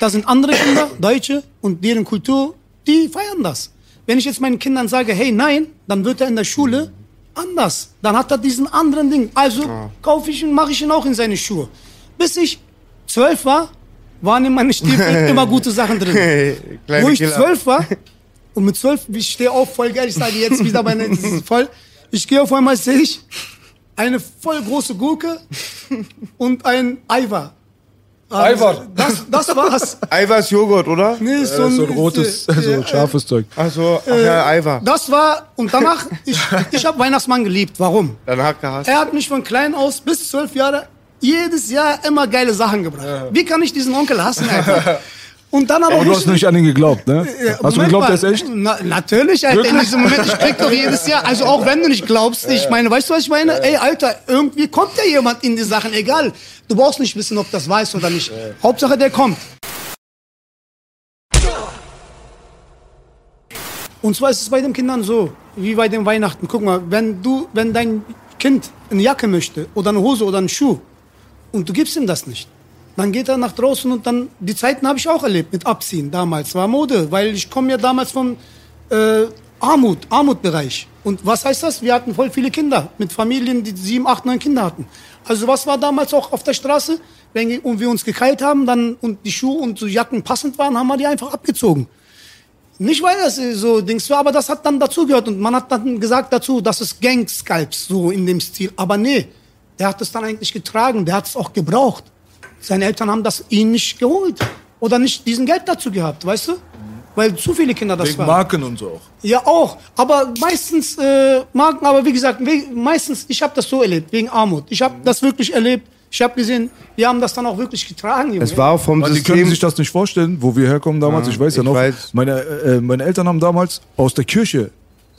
da sind andere Kinder, Deutsche und deren Kultur, die feiern das. Wenn ich jetzt meinen Kindern sage, hey, nein, dann wird er in der Schule anders. Dann hat er diesen anderen Ding. Also kaufe ich ihn, mache ich ihn auch in seine Schuhe. Bis ich zwölf war, waren in meinen Stiefeln immer gute Sachen drin. Wo ich zwölf war, und mit zwölf, ich stehe auf, voll geil, ich sage jetzt wieder meine, das ist voll. Ich gehe auf einmal, sehe ich eine voll große Gurke und ein Eiwar. Eiwar. Das, das war's. Eiweiß Joghurt, oder? Nee, So ein, so ein rotes, äh, so äh, ein scharfes Zeug. Ach so, ach ja, Eiweiß. Das war, und danach, ich, ich habe Weihnachtsmann geliebt. Warum? Dann hat gehasst. Er hat mich von klein aus bis zwölf Jahre jedes Jahr immer geile Sachen gebracht. Wie kann ich diesen Onkel hassen, Alter? Und dann aber, Aber du hast nicht an ihn geglaubt, ne? Ja, Hast du geglaubt, der ist echt? Na, natürlich, Alter. In diesem Moment, ich krieg doch jedes Jahr. Also auch wenn du nicht glaubst, ich meine, weißt du, was ich meine? Ey, Alter, irgendwie kommt ja jemand in die Sachen, egal. Du brauchst nicht wissen, ob das weiß oder nicht. Hauptsache, der kommt. Und zwar ist es bei den Kindern so, wie bei den Weihnachten. Guck mal, wenn du, wenn dein Kind eine Jacke möchte oder eine Hose oder einen Schuh und du gibst ihm das nicht, dann geht er nach draußen und dann, die Zeiten habe ich auch erlebt mit Abziehen damals, war Mode, weil ich komme ja damals vom äh, Armut, Armutbereich. Und was heißt das? Wir hatten voll viele Kinder mit Familien, die sieben, acht, neun Kinder hatten. Also was war damals auch auf der Straße? Wenn wir uns gekeilt haben dann, und die Schuhe und so Jacken passend waren, haben wir die einfach abgezogen. Nicht weil das äh, so Dings war, aber das hat dann dazugehört und man hat dann gesagt dazu, das ist Gangscalps, so in dem Stil. Aber nee, der hat es dann eigentlich getragen, der hat es auch gebraucht. Seine Eltern haben das ihn nicht geholt oder nicht diesen Geld dazu gehabt, weißt du? Weil zu viele Kinder das Wegen waren. Marken und so auch. Ja, auch. Aber meistens äh, Marken, aber wie gesagt, we- meistens, ich habe das so erlebt, wegen Armut. Ich habe das wirklich erlebt. Ich habe gesehen, wir haben das dann auch wirklich getragen, Junge. Es war auch vom Weil die können System. sich das nicht vorstellen, wo wir herkommen damals. Ja, ich weiß ja ich noch, weiß. Meine, äh, meine Eltern haben damals aus der Kirche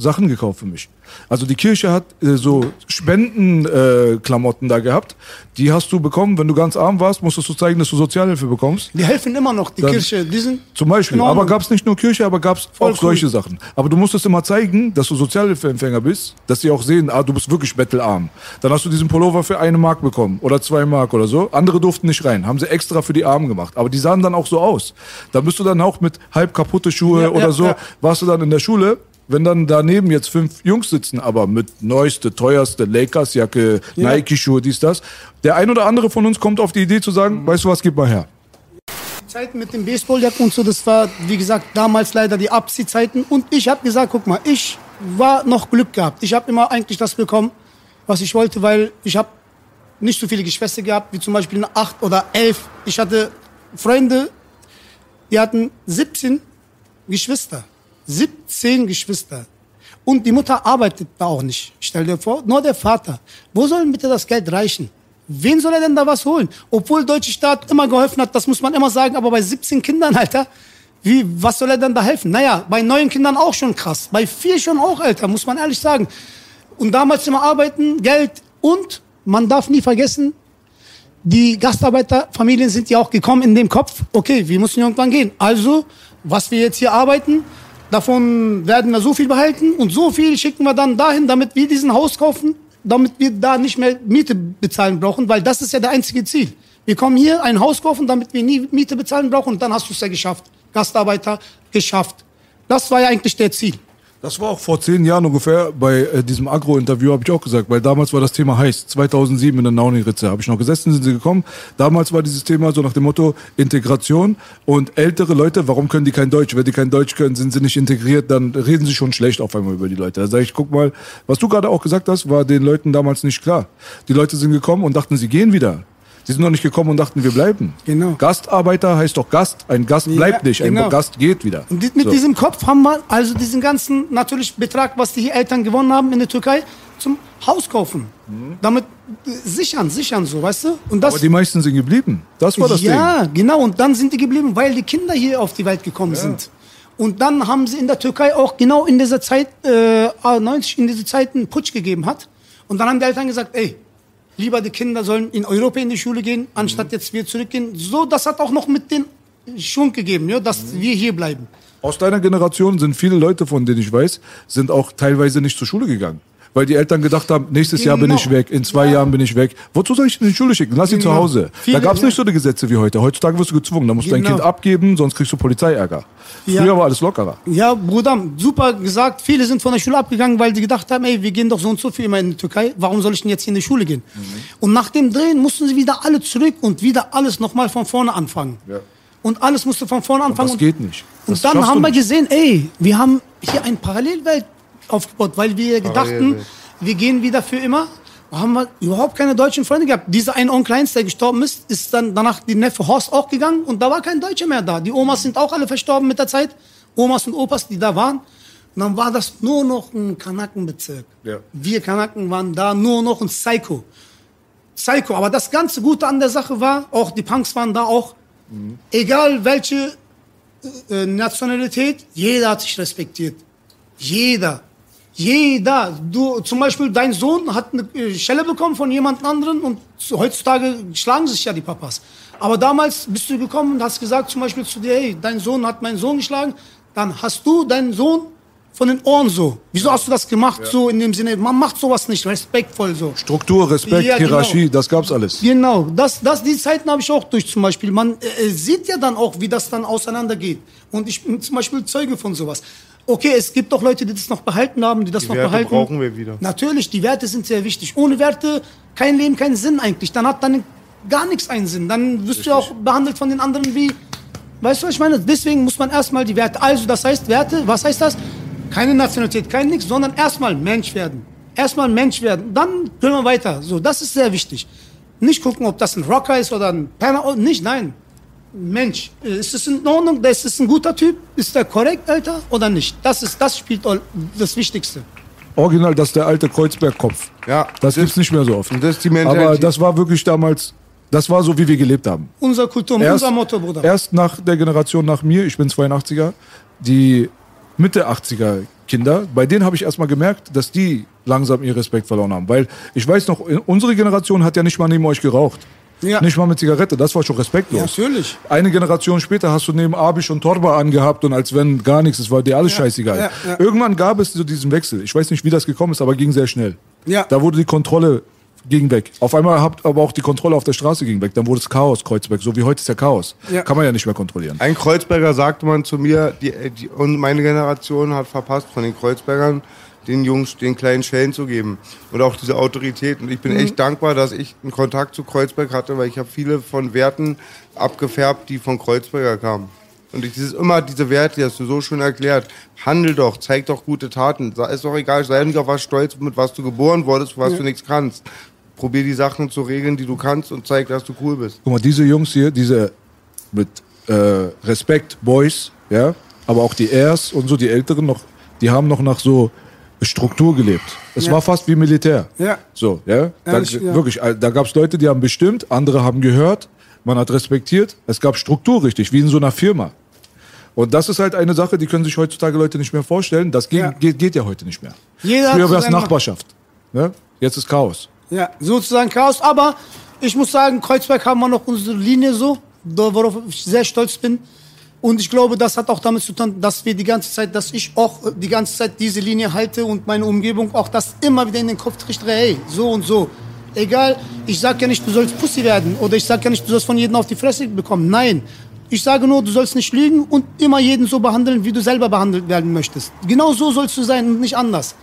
Sachen gekauft für mich. Also die Kirche hat äh, so Spendenklamotten äh, da gehabt. Die hast du bekommen, wenn du ganz arm warst, musstest du zeigen, dass du Sozialhilfe bekommst. die helfen immer noch, die Dann- Kirche. Die sind Zum Beispiel. Ordnung. Aber gab es nicht nur Kirche, aber gab es auch solche Sachen. Aber du musstest immer zeigen, dass du Sozialhilfeempfänger bist, dass sie auch sehen, ah, du bist wirklich bettelarm. Dann hast du diesen Pullover für eine Mark bekommen oder zwei Mark oder so. Andere durften nicht rein. Haben sie extra für die Armen gemacht. Aber die sahen dann auch so aus. Da bist du dann auch mit halb kaputte Schuhe Ja, oder ja, so, ja. warst du dann in der Schule. Wenn dann daneben jetzt fünf Jungs sitzen, aber mit neueste, teuerste Lakers-Jacke, Nike-Schuhe, dies, das. Der ein oder andere von uns kommt auf die Idee zu sagen, weißt du was, gib mal her. Zeiten mit den Baseballjacken und so, das war, wie gesagt, damals leider die Abziehzeiten. Und ich habe gesagt, guck mal, ich war noch Glück gehabt. Ich habe immer eigentlich das bekommen, was ich wollte, weil ich habe nicht so viele Geschwister gehabt, wie zum Beispiel eine acht oder elf. Ich hatte Freunde, die hatten 17 Geschwister. 17 Geschwister. Und die Mutter arbeitet da auch nicht. Stell dir vor, nur der Vater. Wo soll bitte das Geld reichen? Wen soll er denn da was holen? Obwohl der deutsche Staat immer geholfen hat, das muss man immer sagen, aber bei 17 Kindern, Alter, wie, was soll er denn da helfen? Naja, bei neun Kindern auch schon krass. Bei vier schon auch, Alter, muss man ehrlich sagen. Und damals immer arbeiten, Geld und man darf nie vergessen, die Gastarbeiterfamilien sind ja auch gekommen in dem Kopf, okay, wir müssen irgendwann gehen. Also, was wir jetzt hier arbeiten, davon werden wir so viel behalten und so viel schicken wir dann dahin, damit wir diesen Haus kaufen damit wir da nicht mehr Miete bezahlen brauchen, weil das ist ja der einzige Ziel. Wir kommen hier ein Haus kaufen, damit wir nie Miete bezahlen brauchen und dann hast du es ja geschafft. Gastarbeiter geschafft. Das war ja eigentlich der Ziel. Das war auch vor zehn Jahren ungefähr bei äh, diesem Agro-Interview, habe ich auch gesagt, weil damals war das Thema heiß. 2007 in der Nauni-Ritze habe ich noch gesessen, sind sie gekommen. Damals war dieses Thema so nach dem Motto Integration und ältere Leute, warum können die kein Deutsch? Wenn die kein Deutsch können, sind sie nicht integriert, dann reden sie schon schlecht auf einmal über die Leute. Da sage ich, guck mal, was du gerade auch gesagt hast, war den Leuten damals nicht klar. Die Leute sind gekommen und dachten, sie gehen wieder. Sie sind noch nicht gekommen und dachten, wir bleiben. Genau. Gastarbeiter heißt doch Gast. Ein Gast Ja, bleibt nicht, ein genau. Gast geht wieder. Und die- mit So. diesem Kopf haben wir also diesen ganzen natürlich Betrag, was die Eltern gewonnen haben in der Türkei, zum Haus kaufen. Damit äh, sichern, sichern so, weißt du? Und das Aber die meisten sind geblieben. Das war das Ding. ja, genau. Und dann sind die geblieben, weil die Kinder hier auf die Welt gekommen sind. Und dann haben sie in der Türkei auch genau in dieser Zeit, äh, 90, in dieser Zeit einen Putsch gegeben hat. Und dann haben die Eltern gesagt, ey, lieber die Kinder sollen in Europa in die Schule gehen, anstatt jetzt wir zurückgehen. So, das hat auch noch mit den Schwung gegeben, ja, dass wir hier bleiben. Aus deiner Generation sind viele Leute, von denen ich weiß, sind auch teilweise nicht zur Schule gegangen. Weil die Eltern gedacht haben, nächstes Jahr bin Genau. ich weg, in zwei Ja. Jahren bin ich weg. Wozu soll ich ihn in die Schule schicken? Lass ihn zu Genau. Hause. Viele- da gab es ja. nicht so die Gesetze wie heute. Heutzutage wirst du gezwungen. Da musst du dein Genau. Kind abgeben, sonst kriegst du Polizeiärger. Ja. Früher war alles lockerer. Ja, Bruder, super gesagt. Viele sind von der Schule abgegangen, weil die gedacht haben, ey, wir gehen doch so und so viel immer in die Türkei. Warum soll ich denn jetzt hier in die Schule gehen? Mhm. Und nach dem Drehen mussten sie wieder alle zurück und wieder alles nochmal von vorne anfangen. Und alles musste von vorne anfangen. Das geht nicht. Das Und dann haben wir gesehen, ey, wir haben hier eine Parallelwelt aufgebaut, weil wir gedachten, Parallelwelt. wir gehen wieder für immer. Da haben wir überhaupt keine deutschen Freunde gehabt. Dieser ein Onkel Heinz, der gestorben ist, ist dann danach die Neffe Horst auch gegangen und da war kein Deutscher mehr da. Die Omas sind auch alle verstorben mit der Zeit. Omas und Opas, die da waren. Und dann war das nur noch ein Kanakenbezirk. Ja. Wir Kanaken waren da nur noch ein Psycho. Psycho. Aber das ganze Gute an der Sache war, auch die Punks waren da auch, egal welche äh, Nationalität, jeder hat sich respektiert. Jeder. Jeder. Du, zum Beispiel, dein Sohn hat eine äh, Schelle bekommen von jemand anderen und zu- heutzutage schlagen sich ja die Papas. Aber damals bist du gekommen und hast gesagt zum Beispiel zu dir, hey, dein Sohn hat meinen Sohn geschlagen, dann hast du deinen Sohn von den Ohren so. Wieso hast du das gemacht so in dem Sinne? Man macht sowas nicht respektvoll so. Struktur, Respekt, Ja, genau. Hierarchie, das gab's alles. Genau, das, das, die Zeiten habe ich auch durch zum Beispiel. Man äh, äh, sieht ja dann auch, wie das dann auseinandergeht. Und ich bin zum Beispiel Zeuge von sowas. Okay, es gibt doch Leute, die das noch behalten haben, die das noch Werte behalten. brauchen wir wieder. Natürlich, die Werte sind sehr wichtig. Ohne Werte kein Leben, keinen Sinn eigentlich. Dann hat dann gar nichts einen Sinn. Dann wirst du ja auch behandelt von den anderen wie, weißt du, was ich meine? Deswegen muss man erstmal die Werte, also das heißt Werte, was heißt das? Keine Nationalität, kein Nix, sondern erstmal Mensch werden. Erstmal Mensch werden, dann können wir weiter. So, das ist sehr wichtig. Nicht gucken, ob das ein Rocker ist oder ein Penner, nicht, nein. Mensch, äh, ist es in Ordnung? Ist es ein guter Typ? Ist der korrekt, Alter, oder nicht? Das ist, das spielt das Wichtigste. Original, das ist der alte Kreuzberg-Kopf. Ja, Das gibt's nicht mehr so oft. Das ist die Mentalität. Aber das war wirklich damals, das war so, wie wir gelebt haben. Unser Kultur, unser Motto, Bruder. Erst nach der Generation nach mir, ich bin 82er, die Mitte 80er Kinder, bei denen habe ich erstmal gemerkt, dass die langsam ihren Respekt verloren haben. Weil ich weiß noch, unsere Generation hat ja nicht mal neben euch geraucht. Ja. Nicht mal mit Zigarette, das war schon respektlos. Ja, natürlich. Eine Generation später hast du neben Abisch und Torba angehabt und als wenn gar nichts, es war dir alles scheißegal. ja, ja. Irgendwann gab es so diesen Wechsel. Ich weiß nicht, wie das gekommen ist, aber ging sehr schnell. Ja. Da wurde die Kontrolle ging weg. Auf einmal habt aber auch die Kontrolle auf der Straße ging weg. Dann wurde es Chaos, Kreuzberg. So wie heute ist ja Chaos. Ja. Kann man ja nicht mehr kontrollieren. Ein Kreuzberger sagte man zu mir, die, die, und meine Generation hat verpasst, von den Kreuzbergern den Jungs den kleinen Schellen zu geben. Und auch diese Autorität. Und ich bin echt dankbar, dass ich einen Kontakt zu Kreuzberg hatte, weil ich habe viele von Werten abgefärbt, die von Kreuzberger kamen. Und ich, dieses immer diese Werte, die hast du so schön erklärt. Handel doch, zeig doch gute Taten. Ist doch egal, sei nicht auf was stolz, mit was du geboren wurdest, was du nichts kannst. Probier die Sachen zu regeln, die du kannst und zeig, dass du cool bist. Guck mal, diese Jungs hier, diese mit äh, Respekt Boys, ja, aber auch die Airs und so, die Älteren noch, die haben noch nach so Struktur gelebt. Es Ja. war fast wie Militär. Ja. So, ja. Da, Ehrlich, ja. Wirklich, äh, da gab es Leute, die haben bestimmt, andere haben gehört, man hat respektiert. Es gab Struktur richtig, wie in so einer Firma. Und das ist halt eine Sache, die können sich heutzutage Leute nicht mehr vorstellen. Das geht, Ja. geht, geht ja heute nicht mehr. Jeder Früher war es Nachbarschaft. Ne? Jetzt ist Chaos. Ja, sozusagen Chaos. Aber ich muss sagen, Kreuzberg haben wir noch unsere Linie so, da- worauf ich sehr stolz bin. Und ich glaube, das hat auch damit zu tun, dass wir die ganze Zeit, dass ich auch die ganze Zeit diese Linie halte und meine Umgebung auch das immer wieder in den Kopf trichtere, hey, so und so. Egal, ich sag ja nicht, du sollst Pussy werden oder ich sag ja nicht, du sollst von jedem auf die Fresse bekommen. Nein, ich sage nur, du sollst nicht lügen und immer jeden so behandeln, wie du selber behandelt werden möchtest. Genau so sollst du sein und nicht anders.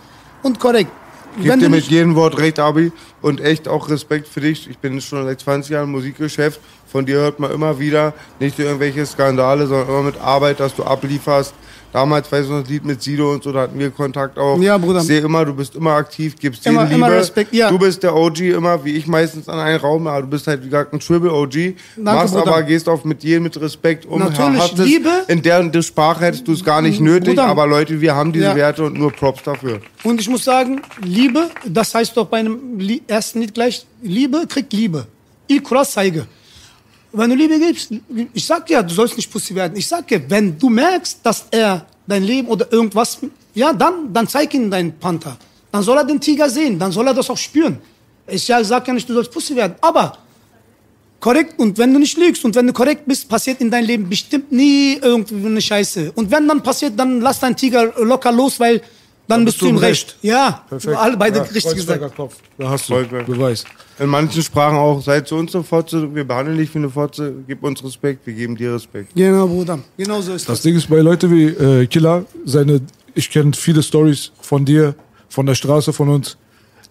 Und korrekt. Gib Wenn dir mit jedem Wort recht, Abi. Und echt auch Respekt für dich. Ich bin schon seit 20 Jahren im Musikgeschäft. Von dir hört man immer wieder, nicht irgendwelche Skandale, sondern immer mit Arbeit, dass du ablieferst. Damals, weißt du noch, das Lied mit Sido und so, da hatten wir Kontakt auch. Ja, Bruder. Ich sehe immer, du bist immer aktiv, gibst Immer- jedem Liebe. immer Respekt, ja. Du bist der OG immer, wie ich meistens an einen Raum, aber du bist halt, wie gesagt, ein Triple OG. machst Bruder. aber, gehst auf mit jedem mit Respekt um. Natürlich, Hast es- Liebe- In deren der Sprache hättest du es gar nicht nötig, Bruder. aber Leute, wir haben diese Ja. Werte und nur Props dafür. und ich muss sagen, Liebe, das heißt doch bei einem ersten Lied gleich, Liebe kriegt Liebe. Ikra zeige. Wenn du Liebe gibst, ich sag ja, du sollst nicht Pussy werden. Ich sag ja, wenn du merkst, dass er dein Leben oder irgendwas, ja, dann, dann zeig ihm deinen Panther. Dann soll er den Tiger sehen, dann soll er das auch spüren. Ich sag ja nicht, du sollst Pussy werden, aber korrekt und wenn du nicht lügst und wenn du korrekt bist, passiert in deinem Leben bestimmt nie irgendwie eine Scheiße. Und wenn dann passiert, dann lass deinen Tiger locker los, weil dann, bist du im Recht. Ja, alle beide Ja, richtig gesagt. Kopf. Da hast du Kreuzberg. Beweis. In manchen Sprachen auch, seid zu uns eine Fotze, wir behandeln dich wie eine Fotze, gib uns Respekt, wir geben dir Respekt. Genau, Bruder. Genau so ist Das das. Ding ist bei Leute wie äh, Killer, seine, ich kenne viele Stories von dir, von der Straße, von uns.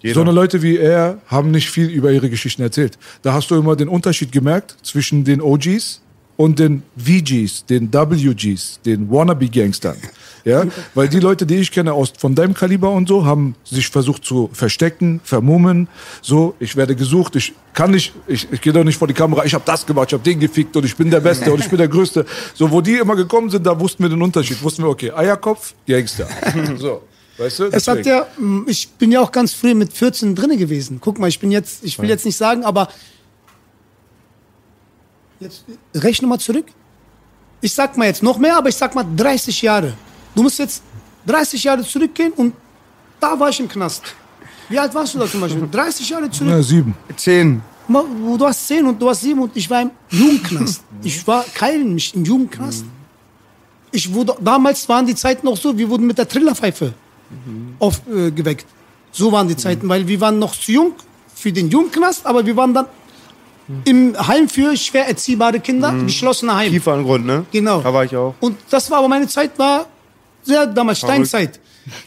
Jeder. So eine Leute wie er haben nicht viel über ihre Geschichten erzählt. Da hast du immer den Unterschied gemerkt zwischen den OGs und den VGs, den WGs, den Wannabe-Gangstern. Ja? Weil die Leute, die ich kenne aus von deinem Kaliber und so, haben sich versucht zu verstecken, vermummen. So, ich werde gesucht, ich kann nicht, ich, ich gehe doch nicht vor die Kamera, ich habe das gemacht, ich habe den gefickt und ich bin der Beste und ich bin der Größte. So, wo die immer gekommen sind, da wussten wir den Unterschied. Wussten wir, okay, Eierkopf, Gangster. So, weißt du? Es hat ja, mm, ich bin ja auch ganz früh mit 14 drinne gewesen. Guck mal, ich bin jetzt, ich will jetzt nicht sagen, aber jetzt rechne mal zurück. Ich sag mal jetzt noch mehr, aber ich sag mal 30 Jahre. Du musst jetzt 30 Jahre zurückgehen und da war ich im Knast. Wie alt warst du da zum Beispiel? 30 Jahre zurück. Ja, sieben. Zehn. Du hast 10 und du hast 7 und ich war im Jugendknast. Ich war keilen mich im Jugendknast. Ich wurde, damals waren die Zeiten noch so, wir wurden mit der Trillerpfeife aufgeweckt. Äh, geweckt. so waren die Zeiten, weil wir waren noch zu jung für den Jugendknast, aber wir waren dann im Heim für schwer erziehbare Kinder, geschlossener Heim. Kieferngrund, ne? Genau. Da war ich auch. Und das war aber meine Zeit, war sehr damals Steinzeit.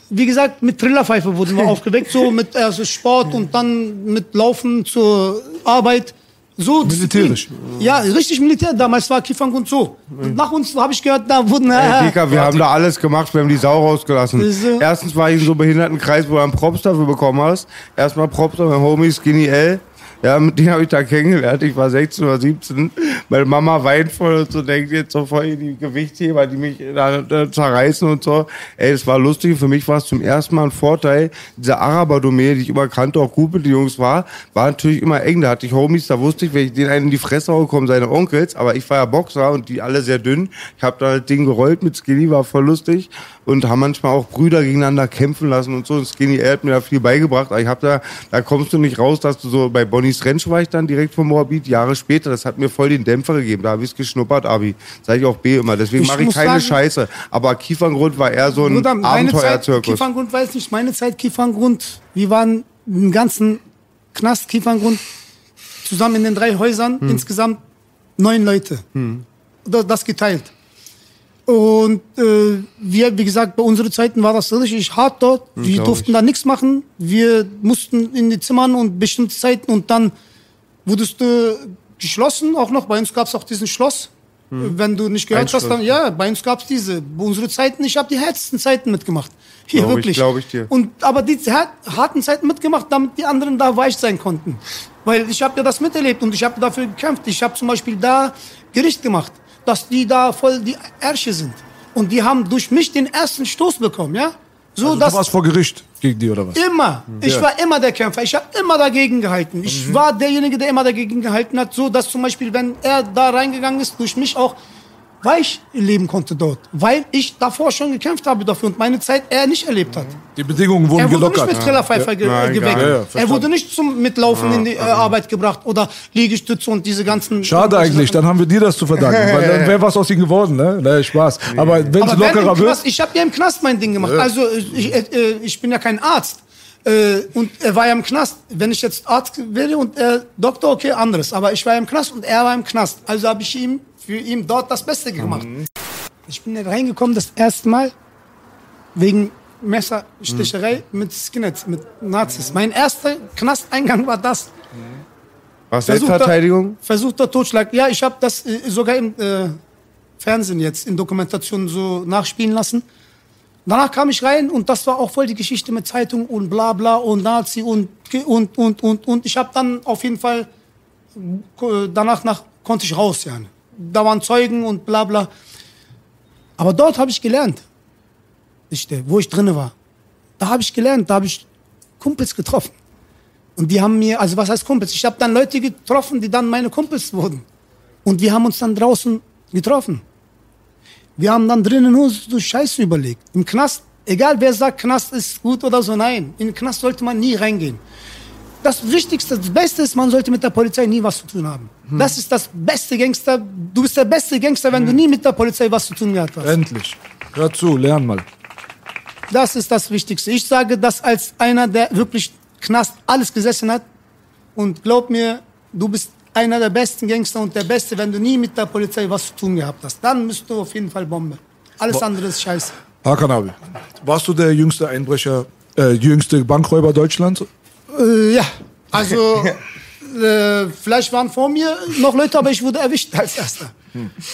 Wie gesagt, mit Trillerpfeife wurden wir aufgeweckt, so mit also Sport und dann mit Laufen zur Arbeit. So Militärisch. Disziplin. Ja, richtig Militär. Damals war Kieferngrund so. Und nach uns habe ich gehört, da wurden. Ey, Äh, Dika, wir haben da alles gemacht, wir haben die Sau rausgelassen. Erstens war ich in so einem Behindertenkreis, wo du einen Props dafür bekommen hast. Erstmal Props an mein Homie Skinny L. Ja, mit dem habe ich da kennengelernt. Ich war 16 oder 17. Meine Mama weint voll und so denkt jetzt so voll die Gewichtheber, die mich da, da zerreißen und so. Ey, das war lustig. Für mich war es zum ersten Mal ein Vorteil. Diese Araber-Domäne, die ich immer kannte, auch gut mit den Jungs war, war natürlich immer eng. Da hatte ich Homies, da wusste ich, wenn ich den einen in die Fresse haue, kommen seine Onkels. Aber ich war ja Boxer und die alle sehr dünn. Ich habe da halt Ding gerollt mit Skinny, war voll lustig. Und haben manchmal auch Brüder gegeneinander kämpfen lassen und so. Und Skinny L hat mir da viel beigebracht. Aber ich habe da, da kommst du nicht raus, dass du so bei Bonnie's Ranch war ich dann direkt vom Moabit, Jahre später. Das hat mir voll den Dämpfer gegeben. Da habe ich es geschnuppert, Abi. Sag ich auch B immer. Deswegen mache ich keine sagen- Scheiße. Aber Kieferngrund war eher so ein Abenteuerzirkus. Kieferngrund weiß nicht, meine Zeit Kieferngrund, wir waren im ganzen Knast Kieferngrund zusammen in den drei Häusern, Hm. insgesamt neun Leute. Das, das geteilt. Und äh, wir, wie gesagt, bei unseren Zeiten war das richtig hart dort. Wir Hm, glaub durften ich. da nichts machen. Wir mussten in die Zimmern und bestimmte Zeiten und dann wurdest du geschlossen, auch noch. Bei uns gab es auch diesen Schloss. Wenn du nicht gehört hast, dann, ja, bei uns gab es diese. Bei unseren Zeiten, ich habe die härtesten Zeiten mitgemacht. Hier Glaub ich, wirklich. glaub ich dir. Und aber die har- harten Zeiten mitgemacht, damit die anderen da weich sein konnten. Weil ich habe ja das miterlebt und ich habe dafür gekämpft. Ich habe zum Beispiel da Gericht gemacht, dass die da voll die Ärsche sind. Und die haben durch mich den ersten Stoß bekommen, ja? So, Also, dass du warst vor Gericht gegen die oder was? Immer. Ich war immer der Kämpfer. Ich habe immer dagegen gehalten. Ich war derjenige, der immer dagegen gehalten hat. So, dass zum Beispiel, wenn er da reingegangen ist, durch mich auch weich leben konnte dort, weil ich davor schon gekämpft habe dafür und meine Zeit er nicht erlebt hat. Die Bedingungen wurden Er wurde gelockert. nicht mit Trillerpfeifer ge Nein, geweckt. Ja, ja, er wurde nicht zum Mitlaufen in die äh, Arbeit gebracht oder Liegestütze und diese ganzen. Schade eigentlich, dann haben wir dir das zu verdanken, weil dann wäre was aus ihm geworden, ne? Ne, Spaß. Aber wenn es Aber wenn lockerer wird, ich habe ja im Knast mein Ding gemacht. Also ich, äh, ich bin ja kein Arzt. Äh, und er war ja im Knast. Wenn ich jetzt Arzt wäre und er Doktor, okay, anderes. Aber ich war im Knast und er war im Knast. Also habe ich ihm für ihn dort das Beste gemacht. Ich bin reingekommen das erste Mal wegen Messersticherei mit Skinheads, mit Nazis. Mein erster Knasteingang war das. Was Versuchter- Selbstverteidigung? Versuchter Totschlag. Ja, ich habe das äh, sogar im äh, Fernsehen jetzt in Dokumentationen so nachspielen lassen. Danach kam ich rein und das war auch voll die Geschichte mit Zeitung und bla bla und Nazi und und und und und ich habe dann auf jeden Fall danach nach, konnte ich raus ja. Da waren Zeugen und bla bla. Aber dort habe ich gelernt, wo ich drinne war. Da habe ich gelernt, da habe ich Kumpels getroffen. Und die haben mir, also was heißt Kumpels? Ich habe dann Leute getroffen, die dann meine Kumpels wurden. Und wir haben uns dann draußen getroffen. Wir haben dann drinnen nur so Scheiße überlegt. Im Knast, egal wer sagt, Knast ist gut oder so, nein. In den Knast sollte man nie reingehen. Das Wichtigste, das Beste ist, man sollte mit der Polizei nie was zu tun haben. Das ist das beste Gangster. Du bist der beste Gangster, wenn du nie mit der Polizei was zu tun gehabt hast. endlich. Hör zu, lern mal. Das ist das Wichtigste. Ich sage das als einer, der wirklich Knast alles gesessen hat. Und glaub mir, du bist einer der besten Gangster und der Beste, wenn du nie mit der Polizei was zu tun gehabt hast. Dann bist du auf jeden Fall Bombe. Alles andere ist scheiße. Hakan abi, warst du der jüngste Einbrecher, äh, jüngste Bankräuber Deutschlands? Äh, ja, also äh, vielleicht waren vor mir noch Leute, aber ich wurde erwischt als Erster.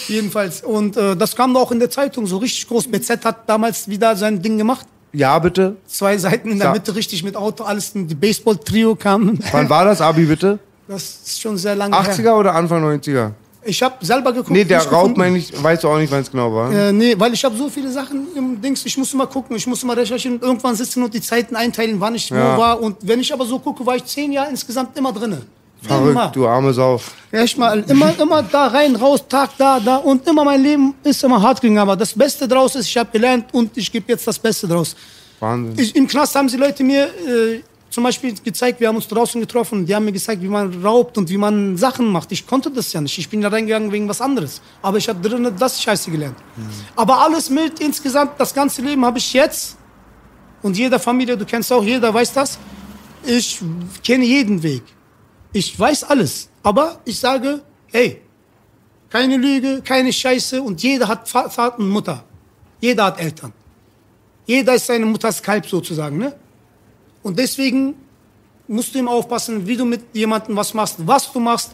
Jedenfalls. Und äh, das kam auch in der Zeitung so richtig groß. BZ hat damals wieder sein Ding gemacht. Ja, bitte. Zwei Seiten in der Ja. Mitte richtig mit Auto, alles, die Baseball-Trio kam. Wann war das Abi, bitte? Das ist schon sehr lange her. 80er oder Anfang 90er? Ich habe selber geguckt. Nee, der Raub meine ich, weißt du auch nicht, wann es genau war. Äh, nee, weil ich habe so viele Sachen im Dings, ich muss immer gucken, ich muss immer recherchieren irgendwann sitzen und die Zeiten einteilen, wann ich Ja. wo war. Und wenn ich aber so gucke, war ich zehn Jahre insgesamt immer drinne. Immer. Verrückt, du arme Sau. Echt mal, immer, immer da rein, raus, Tag da, da. Und immer mein Leben ist immer hart gegangen. Aber das Beste draus ist, ich habe gelernt und ich gebe jetzt das Beste draus. Wahnsinn. Ich, Im Knast haben sie Leute mir äh, zum Beispiel gezeigt, wir haben uns draußen getroffen, die haben mir gezeigt, wie man raubt und wie man Sachen macht. Ich konnte das ja nicht. Ich bin da reingegangen wegen was anderes. Aber ich habe drinnen das Scheiße gelernt. Aber alles mild insgesamt, das ganze Leben habe ich jetzt. Und jeder Familie, du kennst auch, jeder weiß das. Ich kenne jeden Weg. Ich weiß alles. Aber ich sage, hey, keine Lüge, keine Scheiße und jeder hat Va- Vater und Mutter. Jeder hat Eltern. Jeder ist seine Mutters Kalb sozusagen, ne? Und deswegen musst du immer aufpassen, wie du mit jemandem was machst, was du machst.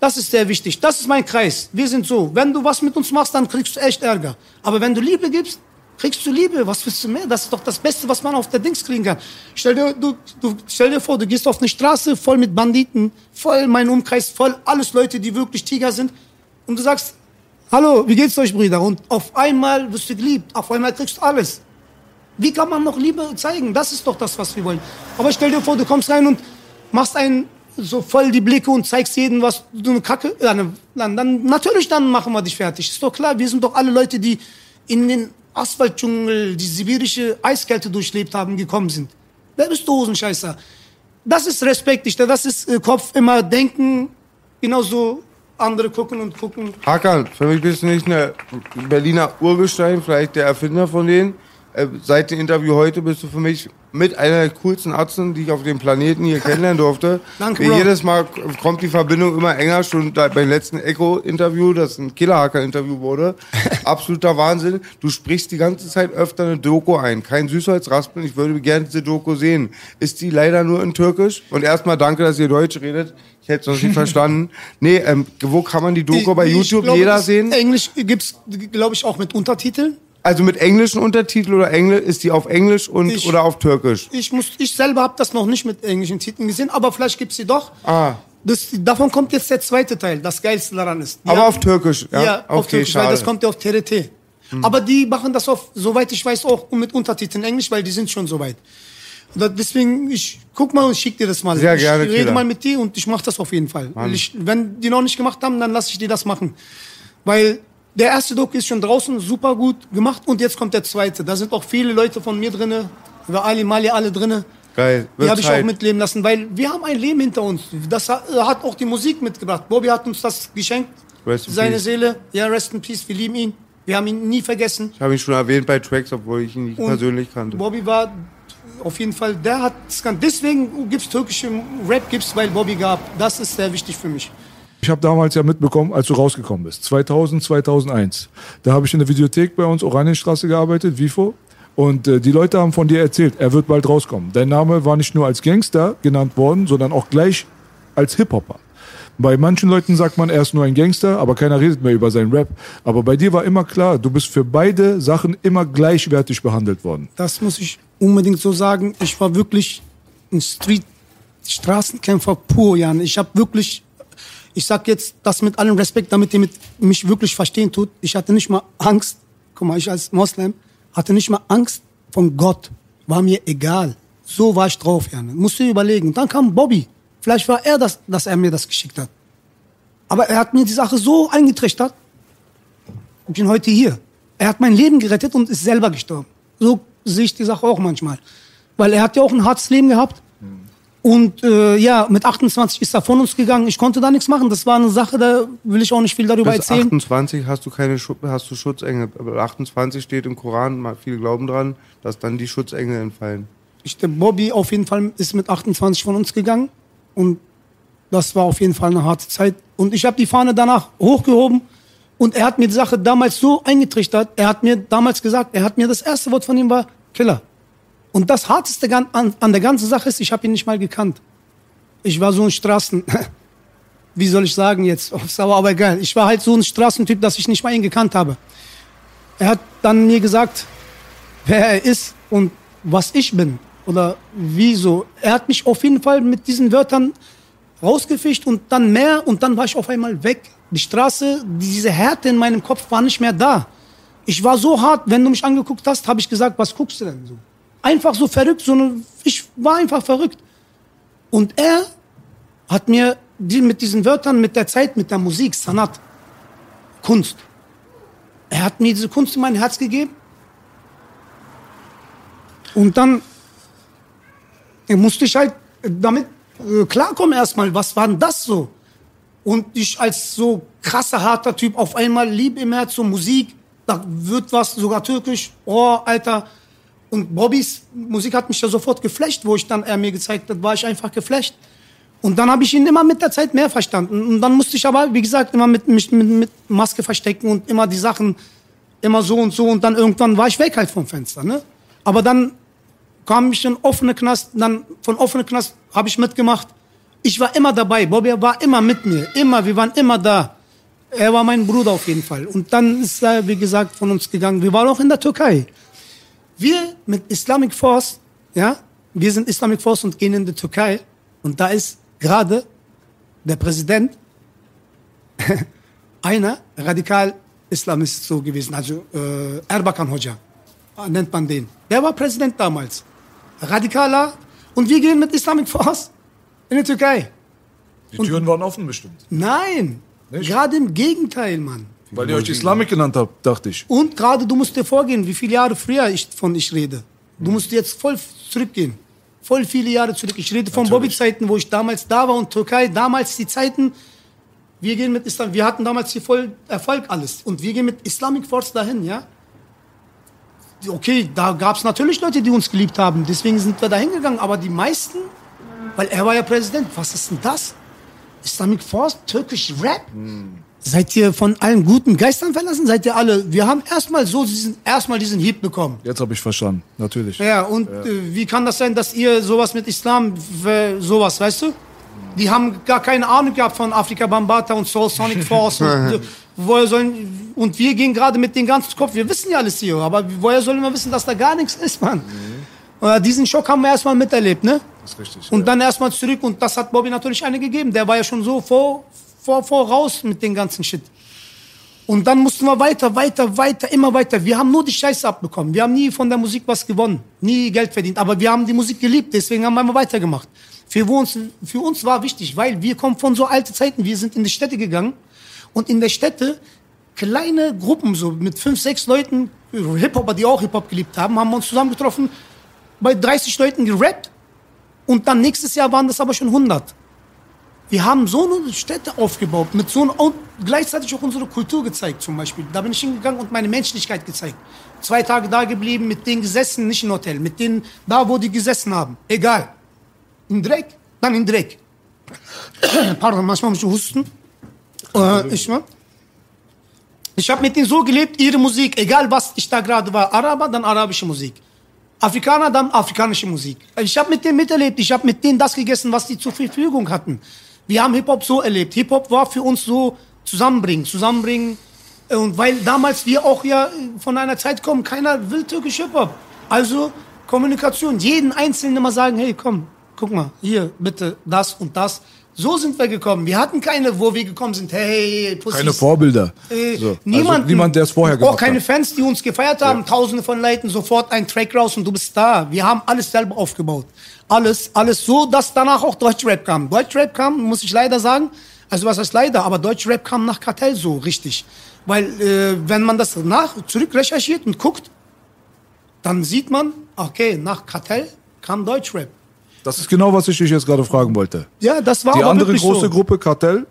Das ist sehr wichtig. Das ist mein Kreis. Wir sind so. Wenn du was mit uns machst, dann kriegst du echt Ärger. Aber wenn du Liebe gibst, kriegst du Liebe. Was willst du mehr? Das ist doch das Beste, was man auf der Dings kriegen kann. Stell dir, du, du, stell dir vor, du gehst auf eine Straße voll mit Banditen, voll mein Umkreis, voll alles Leute, die wirklich Tiger sind. Und du sagst, hallo, wie geht's euch, Brüder? Und auf einmal wirst du geliebt. Auf einmal kriegst du alles. Wie kann man noch Liebe zeigen? Das ist doch das, was wir wollen. Aber stell dir vor, du kommst rein und machst einen so voll die Blicke und zeigst jedem, was du eine Kacke. Ja, ne, dann, dann natürlich dann machen wir dich fertig. Ist doch klar. Wir sind doch alle Leute, die in den Asphaltdschungel, die sibirische Eiskälte durchlebt haben, gekommen sind. Wer bist du, Hosenscheißer? Das ist Respekt, nicht? Das ist äh, Kopf immer denken, genauso andere gucken und gucken. Hakan, für mich bist du nicht eine Berliner Urgestein, vielleicht der Erfinder von denen. Äh, Seit dem Interview heute bist du für mich mit einer der coolsten Arzten, die ich auf dem Planeten hier kennenlernen durfte. Danke, Bro. Jedes Mal kommt die Verbindung immer enger. Schon beim letzten Echo-Interview, das ein Killer-Hacker-Interview wurde. Absoluter Wahnsinn. Du sprichst die ganze Zeit öfter eine Doku ein. Kein Süßholzraspeln. Ich würde gerne diese Doku sehen. Ist die leider nur in Türkisch? Und erstmal danke, dass ihr Deutsch redet. Ich hätte es noch nicht verstanden. Nee, ähm, wo kann man die Doku bei Ich YouTube glaube, jeder sehen? Englisch gibt's, glaube ich, auch mit Untertiteln. Also mit englischen Untertiteln oder Englisch ist die auf Englisch und Ich- oder auf Türkisch? Ich, muss, ich selber habe das noch nicht mit englischen Titeln gesehen, aber vielleicht gibt's sie doch. Ah. Das, davon kommt jetzt der zweite Teil, das Geilste daran ist. Die Aber haben- auf Türkisch, ja? Ja, auf Okay, Türkisch, weil schade. das kommt ja auf TRT. Aber die machen das auf, soweit ich weiß, auch mit Untertiteln Englisch, weil die sind schon soweit. Deswegen, ich guck mal und schick dir das mal. Sehr ich gerne, rede Killer. mal mit dir und ich mache das auf jeden Fall. Ich, wenn die noch nicht gemacht haben, dann lasse ich die das machen. Weil Der erste Doku ist schon draußen, super gut gemacht. Und jetzt kommt der zweite. Da sind auch viele Leute von mir drinne, über Ali Mali alle drinne. Geil. Die habe ich Zeit. auch mitleben lassen, weil wir haben ein Leben hinter uns. Das hat, hat auch die Musik mitgebracht. Bobby hat uns das geschenkt. Rest in Seine peace. Seele. Ja, rest in peace. Wir lieben ihn. Wir haben ihn nie vergessen. Ich habe ihn schon erwähnt bei Tracks, obwohl ich ihn nicht Und persönlich kannte. Bobby war auf jeden Fall, der hat es Deswegen gibt es türkische Rap, gibt's, weil Bobby gab. Das ist sehr wichtig für mich. Ich habe damals ja mitbekommen, als du rausgekommen bist, 2000, 2001. Da habe ich in der Videothek bei uns Oranienstraße gearbeitet, Vifo. Und äh, die Leute haben von dir erzählt, er wird bald rauskommen. Dein Name war nicht nur als Gangster genannt worden, sondern auch gleich als Hip-Hopper. Bei manchen Leuten sagt man, er ist nur ein Gangster, aber keiner redet mehr über seinen Rap. Aber bei dir war immer klar, du bist für beide Sachen immer gleichwertig behandelt worden. Das muss ich unbedingt so sagen. Ich war wirklich ein Street Straßenkämpfer pur, Jan. Ich habe wirklich, ich sag jetzt das mit allem Respekt, damit ihr mit mich wirklich verstehen tut. Ich hatte nicht mal Angst. Guck mal, ich als Moslem hatte nicht mal Angst von Gott. War mir egal. So war ich drauf, Jan. Musst du dir überlegen. Dann kam Bobby. Vielleicht war er das, dass er mir das geschickt hat. Aber er hat mir die Sache so eingetrichtert. Ich bin heute hier. Er hat mein Leben gerettet und ist selber gestorben. So sehe ich die Sache auch manchmal. Weil er hat ja auch ein hartes Leben gehabt. Und äh, ja, mit 28 ist er von uns gegangen. Ich konnte da nichts machen. Das war eine Sache, da will ich auch nicht viel darüber Bis erzählen. 28 hast du keine Schu hast du Schutzengel. Aber 28 steht im Koran, mal viele glauben dran, dass dann die Schutzengel entfallen. Ich, der Bobby auf jeden Fall ist mit 28 von uns gegangen. Und das war auf jeden Fall eine harte Zeit. Und ich habe die Fahne danach hochgehoben. Und er hat mir die Sache damals so eingetrichtert. Er hat mir damals gesagt, er hat mir das erste Wort von ihm war Killer. Und das Harteste an, an der ganzen Sache ist, ich habe ihn nicht mal gekannt. Ich war so ein Straßen... Wie soll ich sagen jetzt? Aber, aber egal. Ich war halt so ein Straßentyp, dass ich nicht mal ihn gekannt habe. Er hat dann mir gesagt, wer er ist und was ich bin oder wieso. Er hat mich auf jeden Fall mit diesen Wörtern rausgefischt und dann mehr und dann war ich auf einmal weg. Die Straße, diese Härte in meinem Kopf war nicht mehr da. Ich war so hart, wenn du mich angeguckt hast, habe ich gesagt, was guckst du denn so? Einfach so verrückt, so eine, ich war einfach verrückt. Und er hat mir die, mit diesen Wörtern, mit der Zeit, mit der Musik, Sanat, Kunst. Er hat mir diese Kunst in mein Herz gegeben. Und dann musste ich halt damit äh, klarkommen erstmal. Was war denn das so? Und ich als so krasser, harter Typ auf einmal lieb im Herz Musik. Da wird was, sogar türkisch. Oh, Alter. Und Bobbys Musik hat mich ja sofort geflasht, wo ich dann er mir gezeigt hat, war ich einfach geflasht. Und dann habe ich ihn immer mit der Zeit mehr verstanden. Und dann musste ich aber, wie gesagt, immer mit, mich mit, mit Maske verstecken und immer die Sachen immer so und so. Und dann irgendwann war ich weg halt vom Fenster. Ne? Aber dann kam ich in offene Knast. Dann von offene Knast habe ich mitgemacht. Ich war immer dabei. Bobby war immer mit mir. Immer. Wir waren immer da. Er war mein Bruder auf jeden Fall. Und dann ist er, wie gesagt, von uns gegangen. Wir waren auch in der Türkei. Wir mit Islamic Force, ja, wir sind Islamic Force und gehen in die Türkei. Und da ist gerade der Präsident einer Radikal-Islamist so gewesen, also äh, Erbakan Hoca, nennt man den. Der war Präsident damals. Radikaler. Und wir gehen mit Islamic Force in die Türkei. Die Türen waren offen bestimmt. Nein, Nicht? gerade im Gegenteil, Mann. Weil ihr euch Islamik genannt habt, dachte ich. Und gerade du musst dir vorgehen, wie viele Jahre früher ich von ich rede. Du musst jetzt voll zurückgehen. Voll viele Jahre zurück. Ich rede von Bobby-Zeiten, wo ich damals da war und Türkei. Damals die Zeiten, wir gehen mit Islam, wir hatten damals hier voll Erfolg alles. Und wir gehen mit Islamic Force dahin, ja. Okay, da gab es natürlich Leute, die uns geliebt haben. Deswegen sind wir da hingegangen. Aber die meisten, weil er war ja Präsident. Was ist denn das? Islamic Force, türkisch Rap? Seid ihr von allen guten Geistern verlassen? Seid ihr alle? Wir haben erstmal so diesen, erstmal diesen Hieb bekommen. Jetzt habe ich verstanden, natürlich. Ja, und Äh, wie kann das sein, dass ihr sowas mit Islam, sowas, weißt du? Die haben gar keine Ahnung gehabt von Afrika Bambata und Soul Sonic Force. und, äh, woher sollen, und wir gehen gerade mit dem ganzen Kopf, wir wissen ja alles hier, aber woher sollen wir wissen, dass da gar nichts ist, Mann? Äh, diesen Schock haben wir erstmal miterlebt, ne? Das ist richtig. Und dann erstmal zurück und das hat Bobby natürlich eine gegeben. Der war ja schon so vor, vor, voraus mit dem ganzen Shit. Und dann mussten wir weiter, weiter, weiter, immer weiter. Wir haben nur die Scheiße abbekommen. Wir haben nie von der Musik was gewonnen, nie Geld verdient. Aber wir haben die Musik geliebt, deswegen haben wir weitergemacht. Für uns, für uns war wichtig, weil wir kommen von so alten Zeiten. Wir sind in die Städte gegangen und in der Städte kleine Gruppen, so mit fünf, sechs Leuten, Hip-Hopper, die auch Hip-Hop geliebt haben, haben uns zusammengetroffen, bei 30 Leuten gerappt und dann nächstes Jahr waren das aber schon 100. Wir haben so eine Städte aufgebaut, mit so einer, und gleichzeitig auch unsere Kultur gezeigt zum Beispiel. Da bin ich hingegangen und meine Menschlichkeit gezeigt. Zwei Tage da geblieben, mit denen gesessen, nicht im Hotel, mit denen da, wo die gesessen haben. Egal. Im Dreck, dann im Dreck. Pardon, manchmal muss ich husten. Äh, ich, ich habe mit denen so gelebt, ihre Musik, egal was ich da gerade war, Araber, dann arabische Musik. Afrikaner, dann afrikanische Musik. Ich habe mit denen miterlebt, ich habe mit denen das gegessen, was die zur Verfügung hatten. Wir haben Hip-Hop so erlebt. Hip-Hop war für uns so zusammenbringen, zusammenbringen. Und weil damals wir auch ja von einer Zeit kommen, keiner will türkisch Hip-Hop. Also Kommunikation, jeden Einzelnen immer sagen, hey, komm, guck mal, hier, bitte, das und das. So sind wir gekommen. Wir hatten keine, wo wir gekommen sind, hey, Pussys. Keine Vorbilder. Äh, So. niemand, Also niemand, der es vorher Auch gemacht keine hat. Fans, die uns gefeiert haben. Tausende von Leuten, sofort ein Track raus und du bist da. Wir haben alles selber aufgebaut. Alles, alles so, dass danach auch Deutschrap kam. Deutschrap kam, muss ich leider sagen. Also was heißt leider, aber Deutschrap kam nach Kartell so richtig. Weil äh, wenn man das nach zurück recherchiert und guckt, dann sieht man, okay, nach Kartell kam Deutschrap. Das ist genau, was ich dich jetzt gerade fragen wollte. Ja, das war Die aber andere große so. Gruppe, Kartell,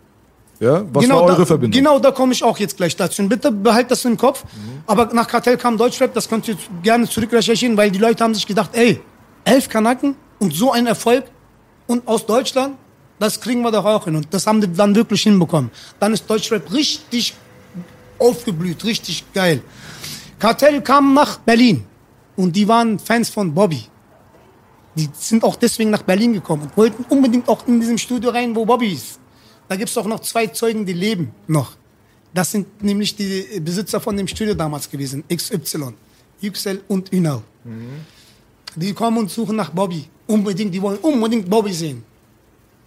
ja, was genau war eure da, Verbindung? Genau, da komme ich auch jetzt gleich dazu. Und bitte behalt das im Kopf. Mhm. Aber nach Kartell kam Deutschrap, das könnt ihr gerne zurückrecherchieren, weil die Leute haben sich gedacht, ey, elf Kanaken und so ein Erfolg und aus Deutschland, das kriegen wir doch auch hin. Und das haben die dann wirklich hinbekommen. Dann ist Deutschrap richtig aufgeblüht, richtig geil. Kartell kam nach Berlin und die waren Fans von Bobby. Die sind auch deswegen nach Berlin gekommen und wollten unbedingt auch in diesem Studio rein, wo Bobby ist. Da gibt es auch noch zwei Zeugen, die leben noch. Das sind nämlich die Besitzer von dem Studio damals gewesen, XY, Yüksel und Ünal. Die kommen und suchen nach Bobby. Unbedingt, die wollen unbedingt Bobby sehen.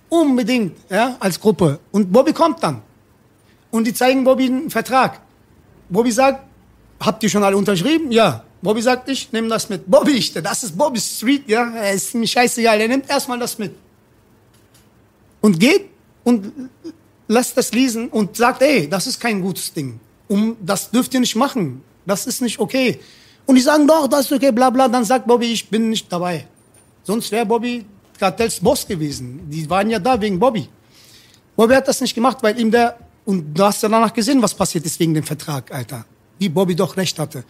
Unbedingt, ja, als Gruppe. Und Bobby kommt dann. Und die zeigen Bobby einen Vertrag. Bobby sagt, habt ihr schon alle unterschrieben? Ja. Bobby sagt, ich nehme das mit. Bobby, ich, das ist Bobby Street, ja. Es ist mir scheißegal, er nimmt erstmal das mit. Und geht und lässt das lesen und sagt, ey, das ist kein gutes Ding. Um, das dürft ihr nicht machen. Das ist nicht okay. Und die sagen, doch, das ist okay, bla bla. Dann sagt Bobby, ich bin nicht dabei. Sonst wäre Bobby Kartells Boss gewesen. Die waren ja da wegen Bobby. Bobby hat das nicht gemacht, weil ihm der, und du hast ja danach gesehen, was passiert ist wegen dem Vertrag, Alter. Wie Bobby doch recht hatte.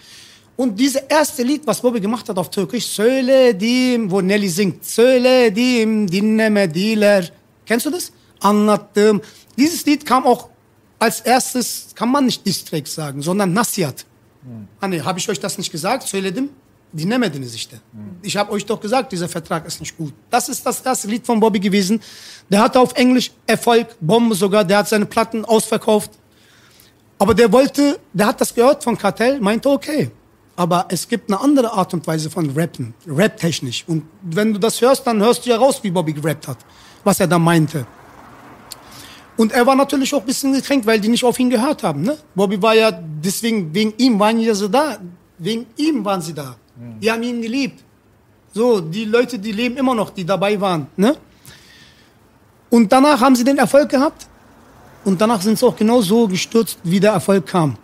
Und dieses erste Lied, was Bobby gemacht hat auf Türkisch, Söyledim, wo Nelly singt, Söyledim, dinleme Dealer. Kennst du das? Anlattım. Dieses Lied kam auch als erstes, kann man nicht Distrack sagen, sondern Nasihat. Hani, habe ich euch das nicht gesagt? Söyledim. Dinlemediniz işte. Ich habe euch doch gesagt, dieser Vertrag ist nicht gut. Das ist das erste Lied von Bobby gewesen. Der hatte auf Englisch Erfolg, Bombe sogar. Der hat seine Platten ausverkauft. Aber der wollte, der hat das gehört von Kartell, meinte okay. Aber es gibt eine andere Art und Weise von Rappen, Rap-technisch. Und wenn du das hörst, dann hörst du ja raus, wie Bobby gerappt hat, was er da meinte. Und er war natürlich auch ein bisschen gekränkt, weil die nicht auf ihn gehört haben. Ne? Bobby war ja, deswegen, wegen ihm waren ja so da. Wegen ihm waren sie da. Die haben ihn geliebt. So, die Leute, die leben immer noch, die dabei waren. Ne? Und danach haben sie den Erfolg gehabt. Und danach sind sie auch genau so gestürzt, wie der Erfolg kam.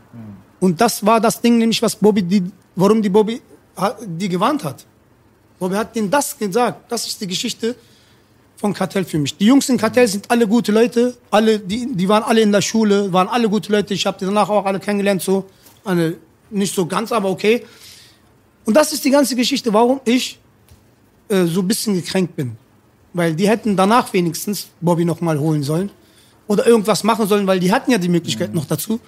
Und das war das Ding, nämlich was Bobby, die, warum die Bobby die gewarnt hat. Bobby hat denen das gesagt. Das ist die Geschichte von Kartell für mich. Die Jungs in Kartell sind alle gute Leute. Alle, die, die waren alle in der Schule, waren alle gute Leute. Ich habe die danach auch alle kennengelernt, so. Eine, nicht so ganz, aber okay. Und das ist die ganze Geschichte, warum ich äh, so ein bisschen gekränkt bin. Weil die hätten danach wenigstens Bobby noch mal holen sollen. Oder irgendwas machen sollen, weil die hatten ja die Möglichkeit noch dazu.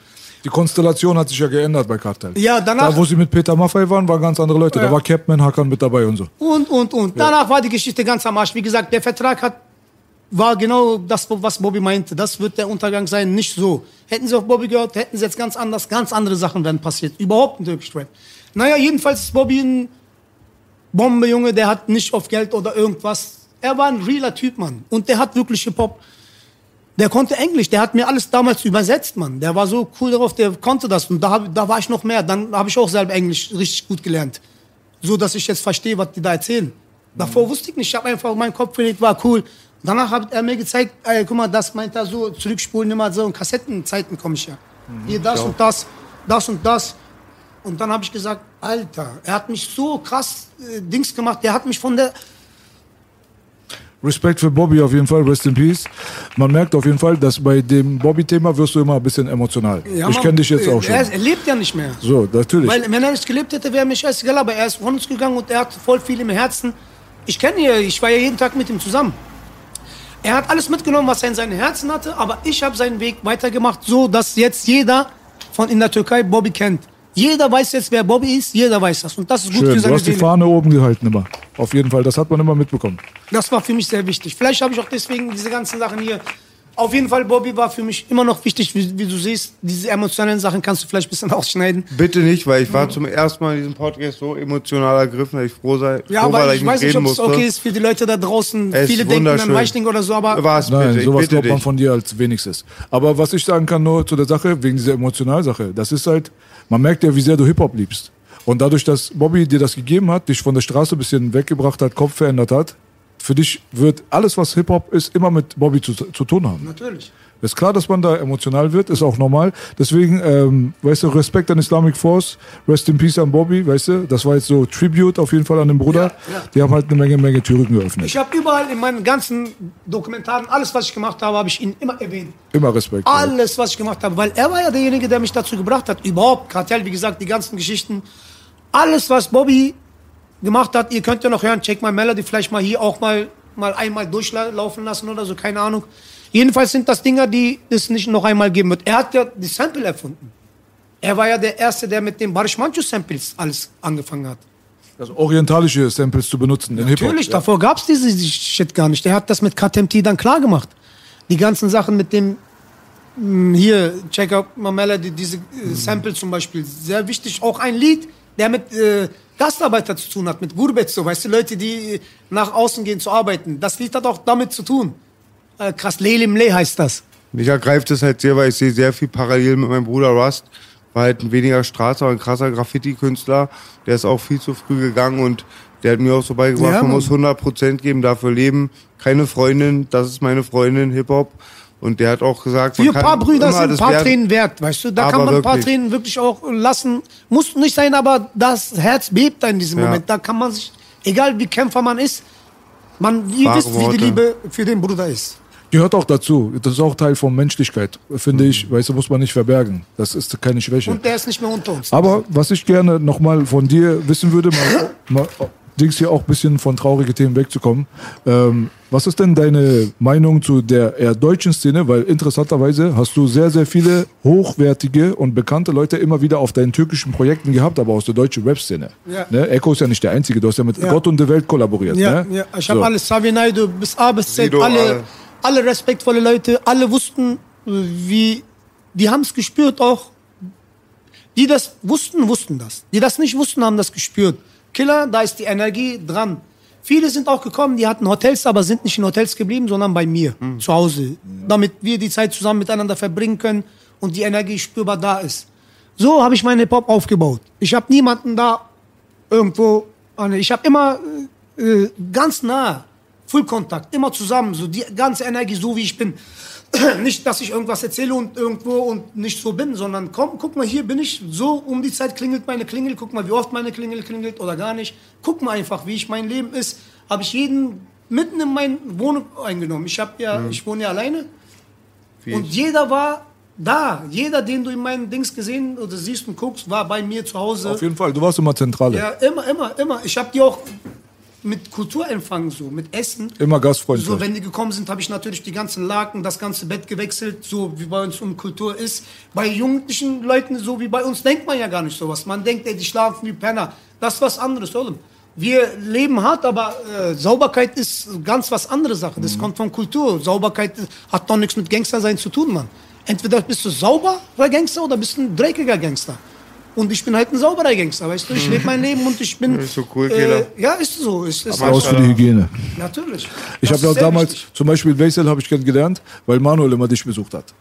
Die Konstellation hat sich ja geändert bei Kartell. Ja, danach- Da, wo sie mit Peter Maffay waren, waren ganz andere Leute. Ja. Da war Capman Hakan mit dabei und so. Und, und, und. Danach war die Geschichte ganz am Arsch. Wie gesagt, der Vertrag hat, war genau das, was Bobby meinte. Das wird der Untergang sein, nicht so. Hätten sie auf Bobby gehört, hätten sie jetzt ganz anders, ganz andere Sachen wären passiert. Überhaupt ein Türkisch Rap. Naja, jedenfalls ist Bobby ein Bombe-Junge, der hat nicht auf Geld oder irgendwas. Er war ein realer Typ, Mann. Und der hat wirklich Hip-Hop. Der konnte Englisch, der hat mir alles damals übersetzt, Mann. Der war so cool darauf, der konnte das. Und da, hab, da war ich noch mehr. Dann habe ich auch selber Englisch richtig gut gelernt. So, dass ich jetzt verstehe, was die da erzählen. Davor wusste ich nicht. Ich habe einfach meinen Kopf gelegt, war cool. Danach hat er mir gezeigt, ey, guck mal, das meint er so, zurückspulen immer so, in Kassettenzeiten komme ich ja. Hier das und das, das und das. Und dann habe ich gesagt, Alter, er hat mich so krass äh, Dings gemacht, der hat mich von der, Respekt für Bobby auf jeden Fall, rest in peace. Man merkt auf jeden Fall, dass bei dem Bobby-Thema wirst du immer ein bisschen emotional. Ja, ich kenne dich jetzt auch schon. Er, er lebt ja nicht mehr. So, natürlich. Weil wenn er nicht gelebt hätte, wäre mir scheißegal, aber er ist von uns gegangen und er hat voll viel im Herzen. Ich kenne ihn, ich war ja jeden Tag mit ihm zusammen. Er hat alles mitgenommen, was er in seinem Herzen hatte, aber ich habe seinen Weg weitergemacht, so dass jetzt jeder von in der Türkei Bobby kennt. Jeder weiß jetzt, wer Bobby ist, jeder weiß das. Und das ist gut Schön, für du seine hast die Seele. Fahne oben gehalten immer. Auf jeden Fall, das hat man immer mitbekommen. Das war für mich sehr wichtig. Vielleicht habe ich auch deswegen diese ganzen Sachen hier. Auf jeden Fall, Bobby war für mich immer noch wichtig, wie, wie du siehst. Diese emotionalen Sachen kannst du vielleicht ein bisschen ausschneiden. Bitte nicht, weil ich war zum ersten Mal in diesem Podcast so emotional ergriffen, dass ich froh sei. Ja, froh war, aber dass ich weiß nicht, reden ob es okay ist für die Leute da draußen. Es Viele denken an. Weichling oder so, aber Was Nein, bitte, sowas ich bitte glaubt man dich. von dir als wenigstens. Aber was ich sagen kann nur zu der Sache, wegen dieser Emotionalsache, das ist halt, man merkt ja, wie sehr du Hip-Hop liebst. Und dadurch, dass Bobby dir das gegeben hat, dich von der Straße ein bisschen weggebracht hat, Kopf verändert hat, für dich wird alles, was Hip-Hop ist, immer mit Bobby zu, zu tun haben. natürlich. Ist klar, dass man da emotional wird, ist auch normal. Deswegen, ähm, weißt du, Respekt an Islamic Force, Rest in Peace an Bobby, weißt du, das war jetzt so Tribute auf jeden Fall an den Bruder. Ja, ja. Die haben halt eine Menge, Menge Türen geöffnet. Ich habe überall in meinen ganzen Dokumentaren, alles, was ich gemacht habe, habe ich ihn immer erwähnt. Immer Respekt. Alles, was ich gemacht habe, weil er war ja derjenige, der mich dazu gebracht hat. Überhaupt, Kartell, wie gesagt, die ganzen Geschichten. Alles, was Bobby gemacht hat, ihr könnt ja noch hören, check my Melody, vielleicht mal hier auch mal, mal einmal durchlaufen lassen oder so, keine Ahnung. Jedenfalls sind das Dinger, die es nicht noch einmal geben wird. Er hat ja die Sample erfunden. Er war ja der Erste, der mit den Barish Manchu Samples alles angefangen hat. Also orientalische Samples zu benutzen Hip-Hop. Natürlich, Ja. davor gab es diese Shit gar nicht. Der hat das mit KTMT dann klar gemacht. Die ganzen Sachen mit dem, mh, hier, Check Out My Melody, diese äh, Sample zum Beispiel, sehr wichtig. Auch ein Lied, der mit äh, Gastarbeiter zu tun hat, mit Gurbet, so, weißt du, Leute, die nach außen gehen zu arbeiten. Das Lied hat auch damit zu tun. Äh, krass, Lelim Le heißt das. Mich ergreift es halt sehr, weil ich sehe sehr viel parallel mit meinem Bruder Rust. War halt ein weniger Straße, aber ein krasser Graffiti-Künstler. Der ist auch viel zu früh gegangen und der hat mir auch so beigebracht, Ja, man muss 100% geben, dafür leben. Keine Freundin, das ist meine Freundin, Hip-Hop. Und der hat auch gesagt, Für ein paar Brüder sind ein paar Tränen wert, weißt du? Da Aber kann man ein paar. Tränen wirklich auch lassen. Muss nicht sein, aber das Herz bebt da in diesem Ja. Moment. Da kann man sich, egal wie Kämpfer man ist, man, ihr Wahre wisst, wie Worte. die Liebe für den Bruder ist. Gehört auch dazu. Das ist auch Teil von Menschlichkeit, finde ich. Weißt du, muss man nicht verbergen. Das ist keine Schwäche. Und der ist nicht mehr unter uns. Aber was ich gerne nochmal von dir wissen würde, mal, mal Dings hier auch ein bisschen von traurigen Themen wegzukommen. Ähm, was ist denn deine Meinung zu der eher deutschen Szene? Weil interessanterweise hast du sehr, sehr viele hochwertige und bekannte Leute immer wieder auf deinen türkischen Projekten gehabt, aber aus der deutschen Rap-Szene. Ja. Ne? Echo ist ja nicht der Einzige, du hast ja mit Ja. Gott und der Welt kollaboriert. ja, ne? ja, ich habe So. alles, Savi Naidu, bis A bis Z, Sido, alle, alle. alle respektvolle Leute, alle wussten, äh, wie, die haben es gespürt auch. Die das wussten, wussten das. Die das nicht wussten, haben das gespürt. Killer, da ist die Energie dran. Viele sind auch gekommen, die hatten Hotels, aber sind nicht in Hotels geblieben, sondern bei mir, zu Hause. Damit wir die Zeit zusammen miteinander verbringen können und die Energie spürbar da ist. So habe ich meinen Hip-Hop aufgebaut. Ich habe niemanden da irgendwo. an- Ich habe immer äh, äh, ganz nah, Fullkontakt, immer zusammen, so die ganze Energie, so wie ich bin. nicht, dass ich irgendwas erzähle und irgendwo und nicht so bin, sondern komm, guck mal, hier bin ich, so um die Zeit klingelt meine Klingel, guck mal, wie oft meine Klingel klingelt oder gar nicht. Guck mal einfach, wie ich mein Leben ist. Habe ich jeden mitten in meine Wohnung eingenommen. Ich ja, ich wohne ja alleine. Und jeder war da. Jeder, den du in meinen Dings gesehen oder siehst und guckst, war bei mir zu Hause. Auf jeden Fall, du warst immer Zentrale. Ja, immer, immer, immer. Ich habe die auch mit Kultur empfangen, so, mit Essen. Immer gastfreundlich. So, wenn die gekommen sind, habe ich natürlich die ganzen Laken, das ganze Bett gewechselt, so wie bei uns um Kultur ist. Bei jugendlichen Leuten, so wie bei uns, denkt man ja gar nicht sowas. Man denkt, ey, die schlafen wie Penner. Das ist was anderes, oder? Wir leben hart, aber äh, Sauberkeit ist ganz was andere Sache. Das kommt von Kultur. Sauberkeit hat doch nichts mit Gangster sein zu tun, Mann. Entweder bist du sauberer Gangster oder bist du ein dreckiger Gangster. Und ich bin halt ein sauberer Gangster, weißt du? Ich lebe mein Leben und ich bin. Das ist so cool, Killer. äh, Ja, ist so. Ist, ist Raus für die Hygiene. Natürlich. Ich habe ja auch damals, wichtig. zum Beispiel Weisel habe ich kennengelernt, weil Manuel immer dich besucht hat.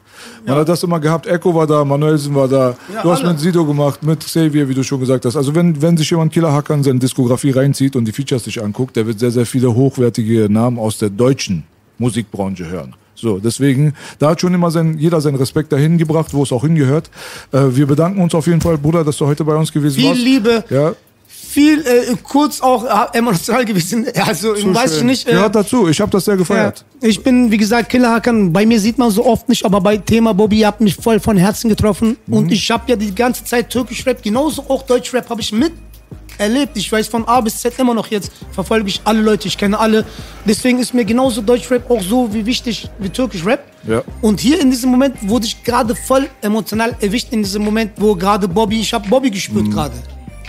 Man hat das immer gehabt, Echo war da, Manuelsen war da, Ja, du hast alle. mit Sido gemacht, mit Xavier, wie du schon gesagt hast. Also wenn, wenn sich jemand Killer Hack an seine Diskografie reinzieht und die Features sich anguckt, der wird sehr, sehr viele hochwertige Namen aus der deutschen Musikbranche hören. So, deswegen, da hat schon immer sein, jeder seinen Respekt dahin gebracht, wo es auch hingehört. Äh, wir bedanken uns auf jeden Fall, Bruder, dass du heute bei uns gewesen Viel warst. Liebe, Ja, viel äh, kurz auch äh, emotional gewesen. Also, Zu weiß ich schön. nicht. Äh, gehört dazu. Ich habe das sehr ja, gefeiert. ich bin, wie gesagt, Killer Hakan. Bei mir sieht man so oft nicht, aber bei Thema Bobby, ihr habt mich voll von Herzen getroffen. Mhm. Und ich habe ja die ganze Zeit Türkisch Rap, genauso auch Deutsch Rap habe ich mit erlebt. Ich weiß von A bis Z immer noch jetzt, verfolge ich alle Leute, ich kenne alle. Deswegen ist mir genauso Deutsch Rap auch so wie wichtig wie Türkisch Rap. Ja. Und hier in diesem Moment wurde ich gerade voll emotional erwischt, in diesem Moment, wo gerade Bobby, ich habe Bobby gespürt Mhm. gerade.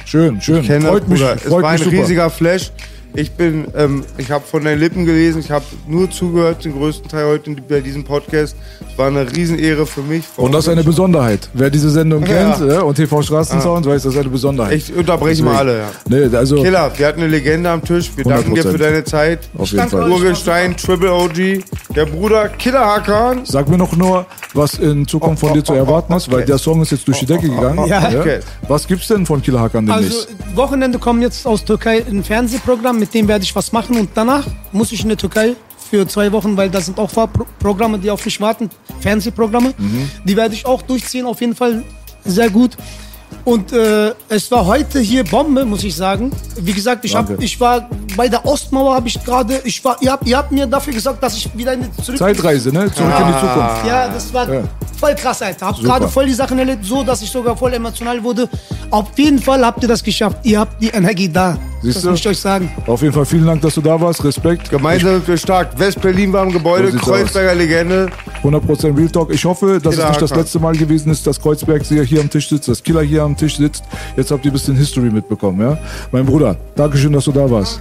Schön, schön. kenne freut mich, Bruder. Es freut war ein mich super. riesiger Flash. Ich bin, ähm, ich habe von deinen Lippen gelesen, ich habe nur zugehört, den größten Teil heute bei diesem Podcast. Es war eine Riesenehre für mich. Und das ist eine Besonderheit. Wer diese Sendung Ja. kennt äh, und TV Straßensound, weiß, das ist eine Besonderheit. Ich unterbreche mal alle, ja. Nee, also Killer, wir hatten eine Legende am Tisch. Wir danken dir 100%. für deine Zeit. auf jeden Fall. Urgestein, Triple OG, der Bruder Killer Hakan. Sag mir noch nur, was in Zukunft von Oh, dir zu oh, oh, erwarten ist, weil okay. der Song ist jetzt durch die Decke gegangen. Ja. Okay. Was gibt's denn von Killer Hakan Also demnächst? Wochenende kommen jetzt aus Türkei ein Fernsehprogramm, mit dem werde ich was machen und danach muss ich in der Türkei für zwei Wochen, weil da sind auch Fahrprogramme, die auf mich warten, Fernsehprogramme. Mhm. Die werde ich auch durchziehen, auf jeden Fall sehr gut. Und äh, es war heute hier Bombe, muss ich sagen. Wie gesagt, ich, hab, ich war bei der Ostmauer, habe ich gerade, ich war, ihr habt, ihr habt mir dafür gesagt, dass ich wieder in die zurück Zeitreise, ne? Zurück in die Zukunft. ja, das war Ja. voll krass, Alter. Hab gerade voll die Sachen erlebt, so dass ich sogar voll emotional wurde. Auf jeden Fall habt ihr das geschafft. Ihr habt die Energie da. Siehst das du? muss ich euch sagen. Auf jeden Fall vielen Dank, dass du da warst. Respekt. Gemeinsam sind wir stark. West-Berlin war im Gebäude, So Kreuzberger Legende. 100% Real Talk. Ich hoffe, dass Killer es nicht das letzte Mal gewesen ist, dass Kreuzberg hier hier am Tisch sitzt, dass Killer hier am Tisch sitzt. Jetzt habt ihr ein bisschen History mitbekommen, ja? Mein Bruder, Dankeschön, dass du da warst.